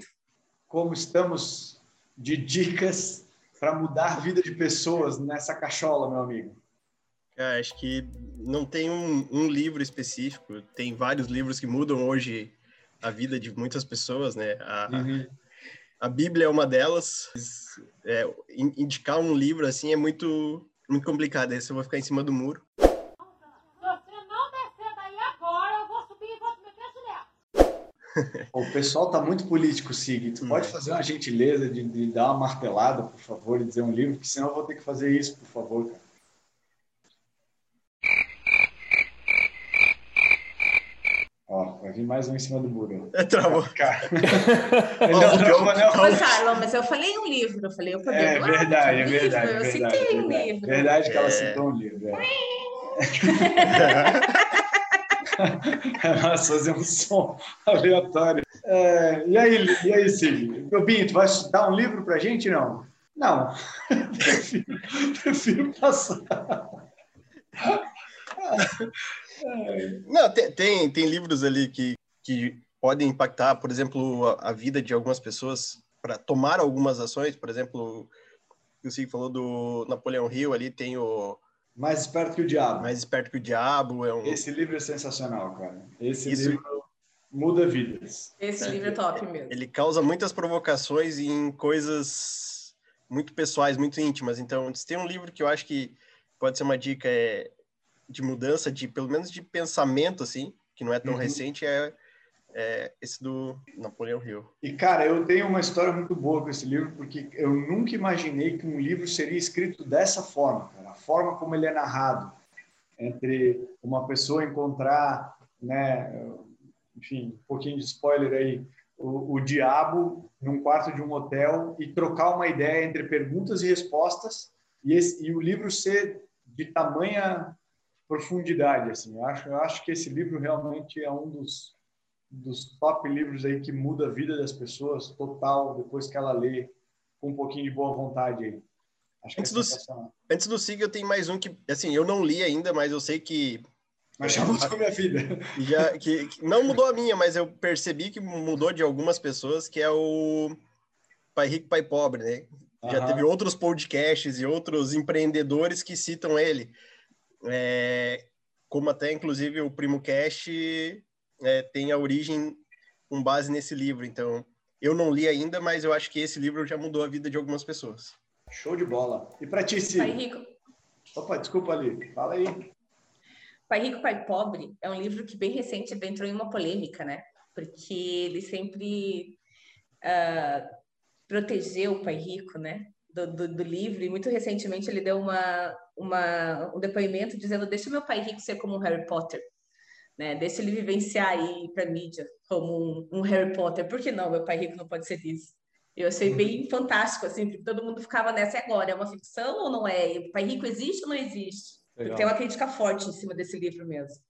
Como estamos de dicas para mudar a vida de pessoas nessa cachola, meu amigo? É, acho que não tem um, um, livro específico. Tem vários livros que mudam hoje a vida de muitas pessoas, né? A, uhum. a Bíblia é uma delas. É, indicar um livro assim é muito muito complicado. Esse eu vou ficar em cima do muro. Se você não descer daí agora, eu vou subir e vou te meter O pessoal tá muito político, Sig. Tu hum. pode fazer uma gentileza de, de, dar uma martelada, por favor, e dizer um livro, porque senão eu vou ter que fazer isso, por favor, cara. Ó, vai vir mais um em cima do muro. É, travou. não, não, não, Carla, mas eu falei um livro, eu falei o poder É verdade, é verdade. Eu verdade, citei um livro. Verdade que ela é. citou um livro. É. Nós fazemos um som aleatório. É, e aí, e aí, Cid? Meu Binho, tu vai dar um livro pra gente, não? Não. prefiro, prefiro passar. Não, tem, tem, tem, livros ali que, que podem impactar, por exemplo, a, a vida de algumas pessoas para tomar algumas ações. Por exemplo, o Sig falou do Napoleão Hill ali, tem o. Mais Esperto que o Diabo. Mais Esperto que o Diabo. É um... Esse livro é sensacional, cara. Esse Isso... livro muda vidas. Esse é, livro é top mesmo. Ele causa muitas provocações em coisas muito pessoais, muito íntimas. Então, se tem um livro que eu acho que pode ser uma dica, é de mudança, de pelo menos de pensamento, assim, que não é tão uhum. recente, é, é, esse do Napoleão Hill. E, cara, eu tenho uma história muito boa com esse livro, porque eu nunca imaginei que um livro seria escrito dessa forma, cara. A forma como ele é narrado, entre uma pessoa encontrar, né, enfim, um pouquinho de spoiler aí, o, o diabo num quarto de um hotel e trocar uma ideia entre perguntas e respostas, e, esse, e o livro ser de tamanha profundidade. Assim, eu acho, eu acho que esse livro realmente é um dos, dos top livros aí que muda a vida das pessoas total depois que ela lê com um pouquinho de boa vontade aí. Acho antes, é do, antes do SIG, eu tenho mais um que, assim, eu não li ainda, mas eu sei que. Mas já mudou a minha vida. Já, que, que, não mudou a minha, mas eu percebi que mudou de algumas pessoas, que é o Pai Rico, Pai Pobre, né? Já teve outros podcasts e outros empreendedores que citam ele é, como até inclusive o Primo Cash é, tem a origem com base nesse livro. Então, eu não li ainda, mas eu acho que esse livro já mudou a vida de algumas pessoas. Show de bola. E para ti, Pai Rico. Opa, desculpa ali. Fala aí. Pai Rico, Pai Pobre é um livro que bem recente entrou em uma polêmica, né? Porque ele sempre uh, protegeu o pai rico, né? Do, do, do, livro, e muito recentemente ele deu uma, uma, um depoimento dizendo: deixa meu pai rico ser como um Harry Potter, né? Deixa ele vivenciar aí para mídia como um, um, Harry Potter. Por que não? Meu pai rico não pode ser isso. Eu achei bem uhum. fantástico, assim, porque todo mundo ficava nessa agora. É uma ficção ou não é? O pai rico existe ou não existe? Tem uma crítica forte em cima desse livro mesmo.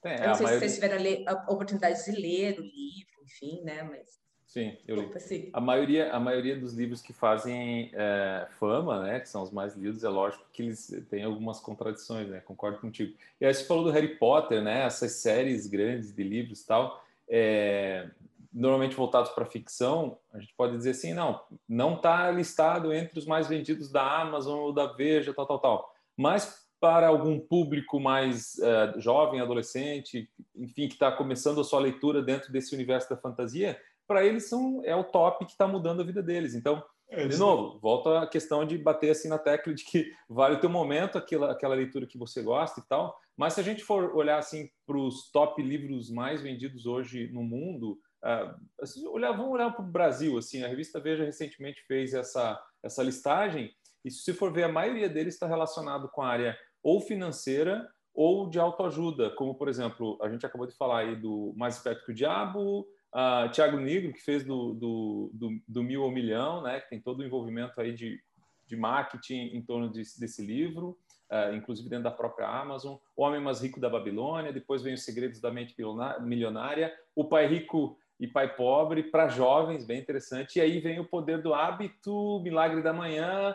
Tem, eu não sei se vocês tiveram a, a oportunidade de ler o livro, enfim, né? Mas Sim, eu li. A maioria, a maioria dos livros que fazem é, fama, né, que são os mais lidos, é lógico que eles têm algumas contradições, né? Concordo contigo. E aí você falou do Harry Potter, né? Essas séries grandes de livros e tal, é, normalmente voltados para ficção, a gente pode dizer assim, não, não está listado entre os mais vendidos da Amazon ou da Veja, tal, tal, tal. Mas para algum público mais é, jovem, adolescente, enfim, que está começando a sua leitura dentro desse universo da fantasia, para eles são, é o top que está mudando a vida deles. Então, é, de novo, volta a questão de bater assim na tecla de que vale o teu momento, aquela, aquela leitura que você gosta e tal. Mas se a gente for olhar assim para os top livros mais vendidos hoje no mundo, uh, olhar, vamos olhar para o Brasil. Assim, a revista Veja recentemente fez essa, essa listagem e se for ver, a maioria deles está relacionado com a área ou financeira ou de autoajuda, como por exemplo, a gente acabou de falar aí do Mais Esperto que o Diabo, Uh, Tiago Negro, que fez do, do, do, do, Mil ao Milhão, né, que tem todo o envolvimento aí de, de marketing em torno de, desse livro, uh, inclusive dentro da própria Amazon. O Homem Mais Rico da Babilônia, depois vem Os Segredos da Mente Milionária. O Pai Rico e Pai Pobre para jovens, bem interessante. E aí vem o Poder do Hábito, Milagre da Manhã,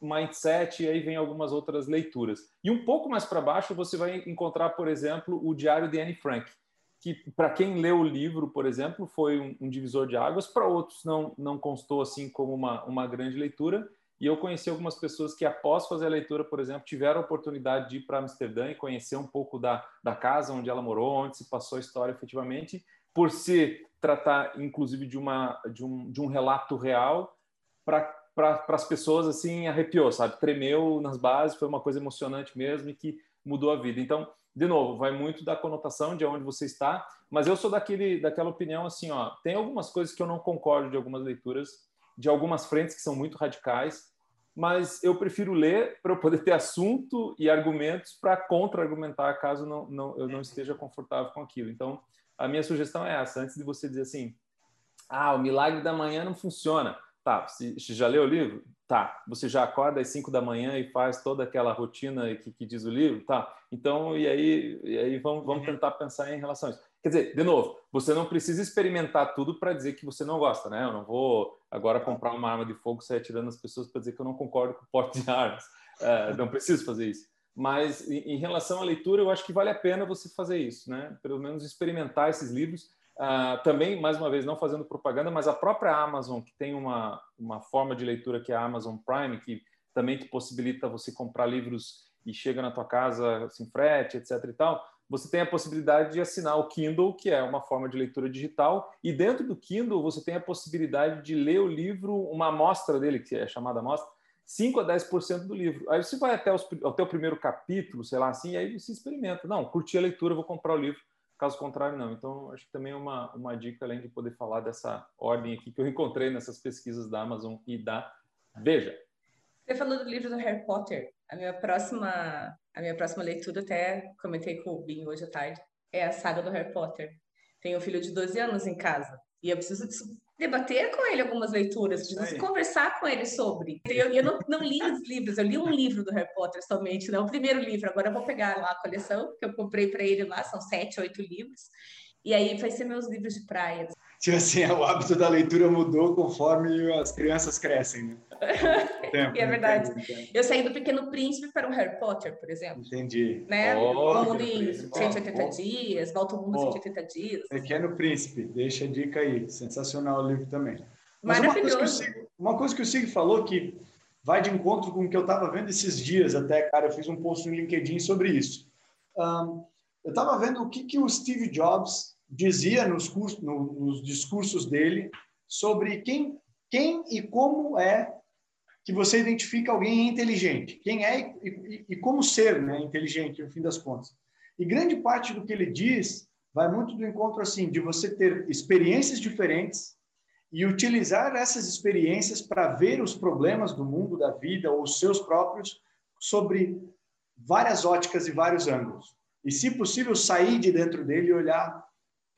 Mindset, e aí vem algumas outras leituras. E um pouco mais para baixo você vai encontrar, por exemplo, o Diário de Anne Frank, que para quem leu o livro, por exemplo, foi um, um divisor de águas, para outros não, não constou assim como uma, uma grande leitura. E eu conheci algumas pessoas que, após fazer a leitura, por exemplo, tiveram a oportunidade de ir para Amsterdã e conhecer um pouco da, da casa onde ela morou, onde se passou a história efetivamente, por se tratar, inclusive, de, uma, de, um, de um relato real, para as pessoas assim arrepiou, sabe? Tremeu nas bases, foi uma coisa emocionante mesmo e que mudou a vida. Então, de novo, vai muito da conotação de onde você está, mas eu sou daquele daquela opinião assim, ó, tem algumas coisas que eu não concordo de algumas leituras, de algumas frentes que são muito radicais, mas eu prefiro ler para eu poder ter assunto e argumentos para contra-argumentar caso não, não, eu não esteja confortável com aquilo. Então, a minha sugestão é essa, antes de você dizer assim, ah, o milagre da manhã não funciona Tá, você já leu o livro? Tá. Você já acorda às 5 da manhã e faz toda aquela rotina que, que diz o livro? Tá. Então, e aí, e aí vamos, vamos uhum. tentar pensar em relação a isso. Quer dizer, de novo, você não precisa experimentar tudo para dizer que você não gosta, né? Eu não vou agora comprar uma arma de fogo e sair atirando as pessoas para dizer que eu não concordo com o porte de armas. É, não preciso fazer isso. Mas em, em relação à leitura, eu acho que vale a pena você fazer isso, né? Pelo menos experimentar esses livros Uh, também, mais uma vez, não fazendo propaganda, mas a própria Amazon, que tem uma, uma forma de leitura que é a Amazon Prime, que também possibilita você comprar livros e chega na tua casa sem frete, etc. e tal, você tem a possibilidade de assinar o Kindle, que é uma forma de leitura digital, e dentro do Kindle você tem a possibilidade de ler o livro, uma amostra dele, que é chamada amostra, 5 a 10% do livro. Aí você vai até, os, até o primeiro capítulo, sei lá assim, e aí você experimenta. Não, curti a leitura, vou comprar o livro Caso contrário, não. Então, acho que também é uma, uma dica, além de poder falar dessa ordem aqui que eu encontrei nessas pesquisas da Amazon e da Veja. Você falou do livro do Harry Potter. A minha próxima, a minha próxima leitura, até comentei com o Binho hoje à tarde, é a saga do Harry Potter. Tenho um filho de 12 anos em casa e eu preciso debater com ele algumas leituras, de conversar com ele sobre. Eu, eu não, não, li os livros, eu li um livro do Harry Potter somente, não o primeiro livro. Agora eu vou pegar lá a coleção que eu comprei para ele lá, são sete, oito livros. E aí vai ser meus livros de praia. Tipo assim, o hábito da leitura mudou conforme as crianças crescem, né? Tempo, é verdade. Eu saí do Pequeno Príncipe para o Harry Potter, por exemplo. Entendi. Né? Oh, o mundo em 180 oh, dias, volta o mundo em oh, 180 dias. Pequeno Príncipe, deixa a dica aí. Sensacional o livro também. Mas Maravilhoso. Uma coisa, Sig, uma coisa que o Sig falou que vai de encontro com o que eu estava vendo esses dias até, cara, eu fiz um post no LinkedIn sobre isso. Um, eu estava vendo o que, que o Steve Jobs dizia nos, no, nos discursos dele sobre quem, quem e como é que você identifica alguém inteligente. Quem é e, e, e, como ser né, inteligente, no fim das contas. E grande parte do que ele diz vai muito do encontro assim de você ter experiências diferentes e utilizar essas experiências para ver os problemas do mundo, da vida ou os seus próprios sobre várias óticas e vários ângulos. E, se possível, sair de dentro dele e olhar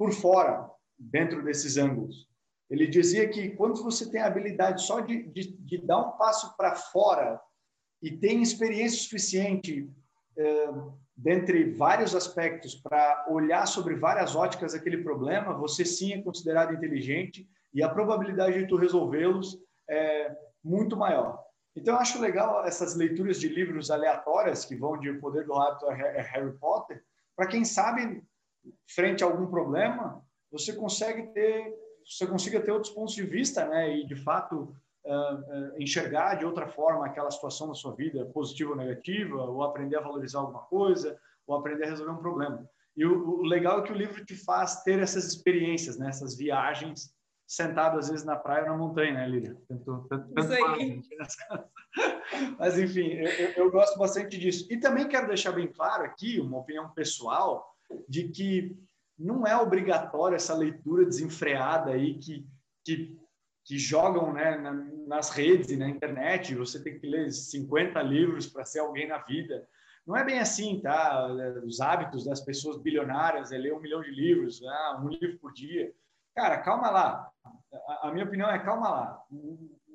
por fora, dentro desses ângulos. Ele dizia que quando você tem a habilidade só de, de, de dar um passo para fora e tem experiência suficiente é, dentre vários aspectos para olhar sobre várias óticas aquele problema, você sim é considerado inteligente e a probabilidade de tu resolvê-los é muito maior. Então, eu acho legal essas leituras de livros aleatórias que vão de O Poder do Hábito a Harry Potter, para quem sabe, frente a algum problema, você consegue ter você consiga ter outros pontos de vista, né? E de fato uh, uh, enxergar de outra forma aquela situação na sua vida, positiva ou negativa, ou aprender a valorizar alguma coisa, ou aprender a resolver um problema. E o, o legal é que o livro te faz ter essas experiências, né? Essas viagens sentado às vezes na praia ou na montanha, né, Lília? Tanto, tanto, tanto Mas enfim, eu, eu, gosto bastante disso. E também quero deixar bem claro aqui uma opinião pessoal de que não é obrigatório essa leitura desenfreada aí que, que, que jogam né, na, nas redes e na internet. Você tem que ler 50 livros para ser alguém na vida. Não é bem assim, tá? Os hábitos das pessoas bilionárias é ler um milhão de livros, ah, um livro por dia. Cara, calma lá. A, a minha opinião é calma lá.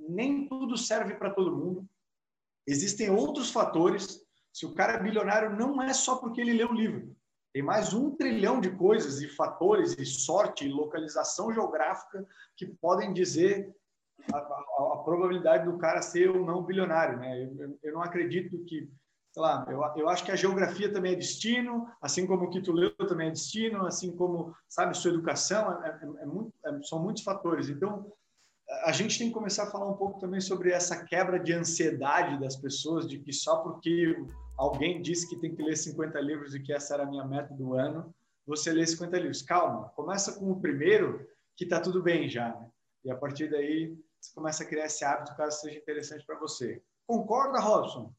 Nem tudo serve para todo mundo. Existem outros fatores. Se o cara é bilionário, não é só porque ele lê um livro Tem mais um trilhão de coisas e fatores e sorte e localização geográfica que podem dizer a, a, a probabilidade do cara ser ou não bilionário, né? Eu, eu, não acredito que, sei lá, eu, eu acho que a geografia também é destino, assim como o que tu leu também é destino, assim como, sabe, sua educação, é, é, é muito, é, são muitos fatores. Então, a gente tem que começar a falar um pouco também sobre essa quebra de ansiedade das pessoas, de que só porque alguém disse que tem que ler 50 livros e que essa era a minha meta do ano, você lê 50 livros. Calma, começa com o primeiro, que está tudo bem já. Né? E a partir daí, você começa a criar esse hábito caso seja interessante para você. Concorda, Robson?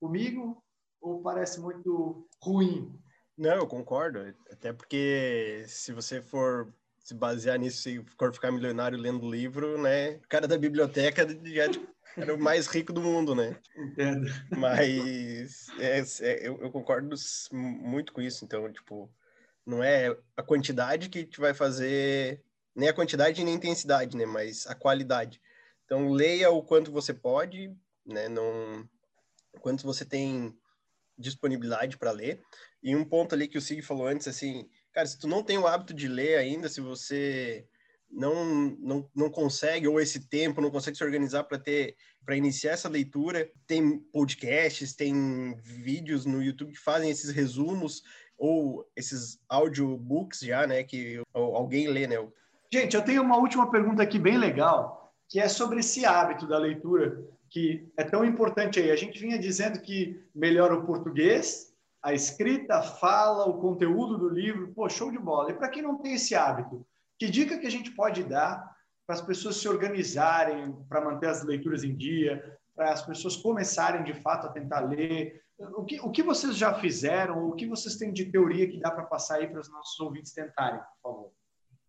Comigo? Ou parece muito ruim? Não, eu concordo. Até porque se você for se basear nisso e for ficar milionário lendo livro, né? O cara da biblioteca já era o mais rico do mundo, né? Entendo. Mas é, é, eu, eu, concordo muito com isso. Então, tipo, não é a quantidade que te vai fazer, nem a quantidade nem a intensidade, né? Mas a qualidade. Então, leia o quanto você pode, né? Não, quanto você tem disponibilidade para ler. E um ponto ali que o Sig falou antes, assim, cara, se tu não tem o hábito de ler ainda, se você não, não, não consegue, ou esse tempo, não consegue se organizar para ter para iniciar essa leitura, tem podcasts, tem vídeos no YouTube que fazem esses resumos ou esses audiobooks já, né, que alguém lê, né? Gente, eu tenho uma última pergunta aqui bem legal, que é sobre esse hábito da leitura, que é tão importante aí. A gente vinha dizendo que melhora o português, a escrita, a fala, o conteúdo do livro, pô, show de bola. E para quem não tem esse hábito, que dica que a gente pode dar para as pessoas se organizarem, para manter as leituras em dia, para as pessoas começarem de fato a tentar ler? O que, o que vocês já fizeram? O que vocês têm de teoria que dá para passar aí para os nossos ouvintes tentarem, por favor?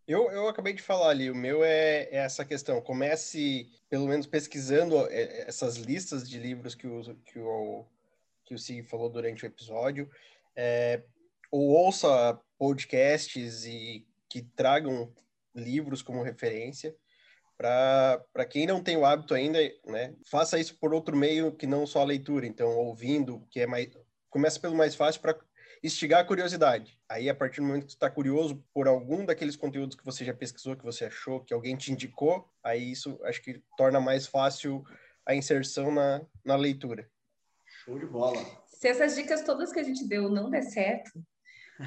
Eu, eu acabei de falar ali, o meu é, é, essa questão. Comece, pelo menos, pesquisando é, essas listas de livros que o, que o, que o Sig falou durante o episódio, é, ou ouça podcasts e que tragam livros como referência. Para quem não tem o hábito ainda, né, faça isso por outro meio que não só a leitura. Então, ouvindo, que é mais. Começa pelo mais fácil para instigar a curiosidade. Aí, a partir do momento que você está curioso por algum daqueles conteúdos que você já pesquisou, que você achou, que alguém te indicou, aí isso acho que torna mais fácil a inserção na, na leitura. Show de bola. Se essas dicas todas que a gente deu não der certo,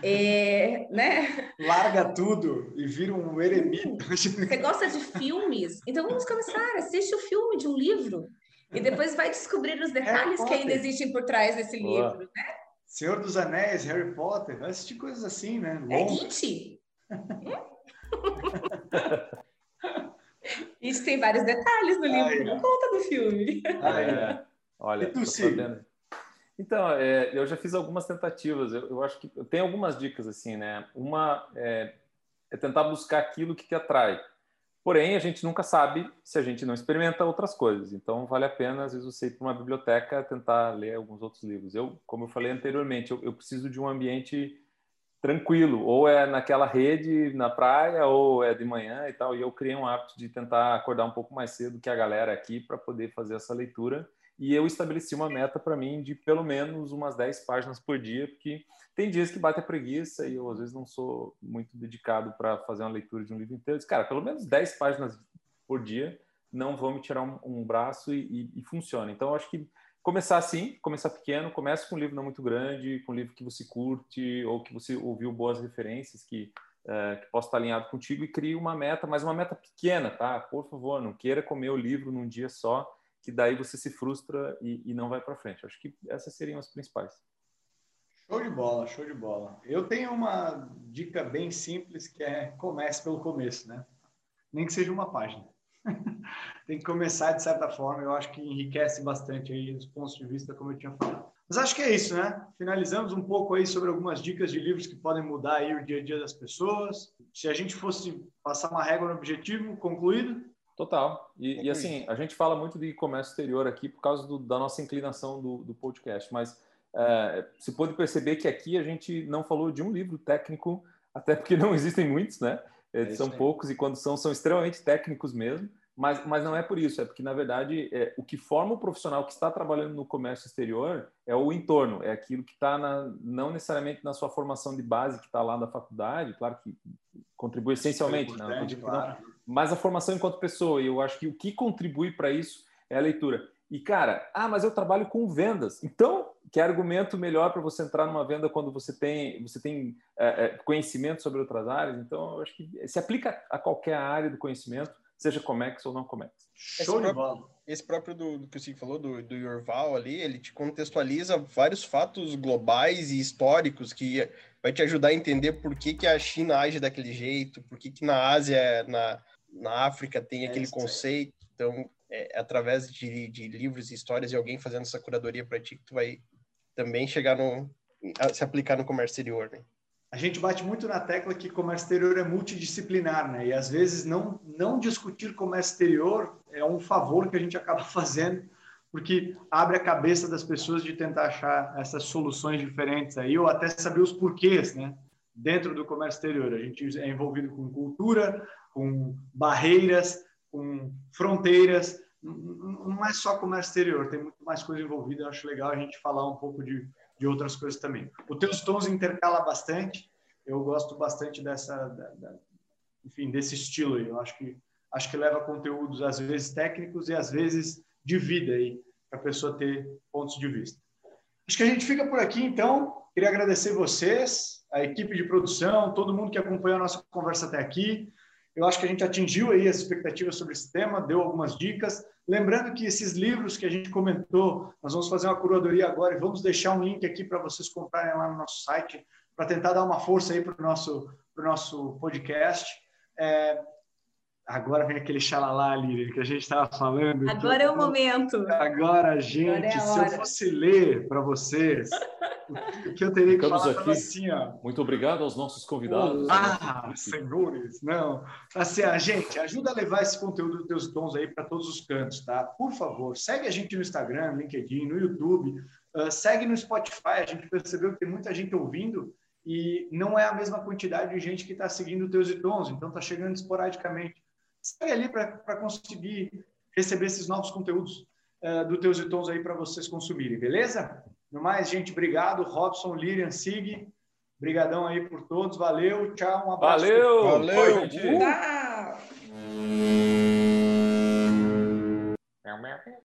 é, né? Larga tudo e vira um eremita. Você gosta de filmes? Então vamos começar. Assiste o filme de um livro e depois vai descobrir os detalhes que ainda existem por trás desse Boa. livro, né? Senhor dos Anéis, Harry Potter, vai assistir coisas assim, né? É It. Isso tem vários detalhes no livro, Ai, não conta do filme. Ah, é. Olha, e tu, então, é, eu já fiz algumas tentativas. Eu, eu, acho que tem algumas dicas assim, né? Uma é, é, tentar buscar aquilo que te atrai. Porém, a gente nunca sabe se a gente não experimenta outras coisas. Então, vale a pena, às vezes, você ir para uma biblioteca tentar ler alguns outros livros. Eu, como eu falei anteriormente, eu, eu preciso de um ambiente tranquilo. Ou é naquela rede na praia, ou é de manhã e tal. E eu criei um hábito de tentar acordar um pouco mais cedo que a galera aqui para poder fazer essa leitura e eu estabeleci uma meta para mim de pelo menos umas 10 páginas por dia, porque tem dias que bate a preguiça e eu às vezes não sou muito dedicado para fazer uma leitura de um livro inteiro. cara, pelo menos 10 páginas por dia não vão me tirar um, um braço e, e, e, funciona. Então, acho que começar assim, começar pequeno, comece com um livro não muito grande, com um livro que você curte ou que você ouviu boas referências que, é, que possa estar alinhado contigo e crie uma meta, mas uma meta pequena, tá? Por favor, não queira comer o livro num dia só que daí você se frustra e, e não vai para frente. Acho que essas seriam as principais. Show de bola, show de bola. Eu tenho uma dica bem simples que é comece pelo começo, né? Nem que seja uma página. Tem que começar de certa forma, eu acho que enriquece bastante aí os pontos de vista, como eu tinha falado. Mas acho que é isso, né? Finalizamos um pouco aí sobre algumas dicas de livros que podem mudar aí o dia a dia das pessoas. Se a gente fosse passar uma régua no objetivo, concluído, Total. E, e, assim, a gente fala muito de comércio exterior aqui por causa do, da nossa inclinação do, do podcast, mas é, se pode perceber que aqui a gente não falou de um livro técnico, até porque não existem muitos, né? É, são poucos e quando são, são extremamente técnicos mesmo. Mas, mas não é por isso, é porque, na verdade, é, o que forma o profissional que está trabalhando no comércio exterior é o entorno, é aquilo que está não necessariamente na sua formação de base, que está lá da faculdade, claro que contribui essencialmente, é né? claro. Mas a formação enquanto pessoa, e eu acho que o que contribui para isso é a leitura. E, cara, ah, mas eu trabalho com vendas. Então, que argumento melhor para você entrar numa venda quando você tem, você tem é, é, conhecimento sobre outras áreas? Então, eu acho que se aplica a qualquer área do conhecimento, seja Comex ou não Comex. Show esse, próprio, esse próprio do, do que o Cid falou, do, do Yorval ali, ele te contextualiza vários fatos globais e históricos que vai te ajudar a entender por que, que a China age daquele jeito, por que, que na Ásia, na, na África tem aquele é conceito. Então, é, através de, de livros e histórias e alguém fazendo essa curadoria para ti, que tu vai também chegar no se aplicar no comércio exterior, né? A gente bate muito na tecla que comércio exterior é multidisciplinar, né? E às vezes não não discutir comércio exterior é um favor que a gente acaba fazendo, porque abre a cabeça das pessoas de tentar achar essas soluções diferentes aí, ou até saber os porquês, né? Dentro do comércio exterior, a gente é envolvido com cultura, com barreiras, com fronteiras. Não é só comércio exterior, tem muito mais coisa envolvida. Eu acho legal a gente falar um pouco de, de outras coisas também. O Teus Tons intercala bastante. Eu gosto bastante dessa, da, da, enfim, desse estilo aí. Eu acho que acho que leva conteúdos às vezes técnicos e às vezes de vida aí para a pessoa ter pontos de vista. Acho que a gente fica por aqui então. Queria agradecer vocês, a equipe de produção, todo mundo que acompanhou a nossa conversa até aqui. Eu acho que a gente atingiu aí as expectativas sobre esse tema, deu algumas dicas. Lembrando que esses livros que a gente comentou, nós vamos fazer uma curadoria agora e vamos deixar um link aqui para vocês comprarem lá no nosso site, para tentar dar uma força aí para o nosso, nosso podcast. É, agora vem aquele xalalá ali que a gente estava falando. Agora que, é o momento. Agora, gente, agora é se eu fosse ler para vocês o que eu teria que Ficamos falar aqui. assim, ó. Muito obrigado aos nossos convidados. Ah, senhores, não. Assim, a gente, ajuda a levar esse conteúdo dos teus dons aí para todos os cantos, tá? Por favor, segue a gente no Instagram, no LinkedIn, no YouTube, uh, segue no Spotify. A gente percebeu que tem muita gente ouvindo e não é a mesma quantidade de gente que está seguindo os teus tons, então está chegando esporadicamente. Segue ali para conseguir receber esses novos conteúdos uh, do teus tons aí para vocês consumirem, beleza? No mais, gente, obrigado. Robson, Lilian, Sig. Obrigadão aí por todos. Valeu, tchau, um abraço. Valeu, valeu. Tchau.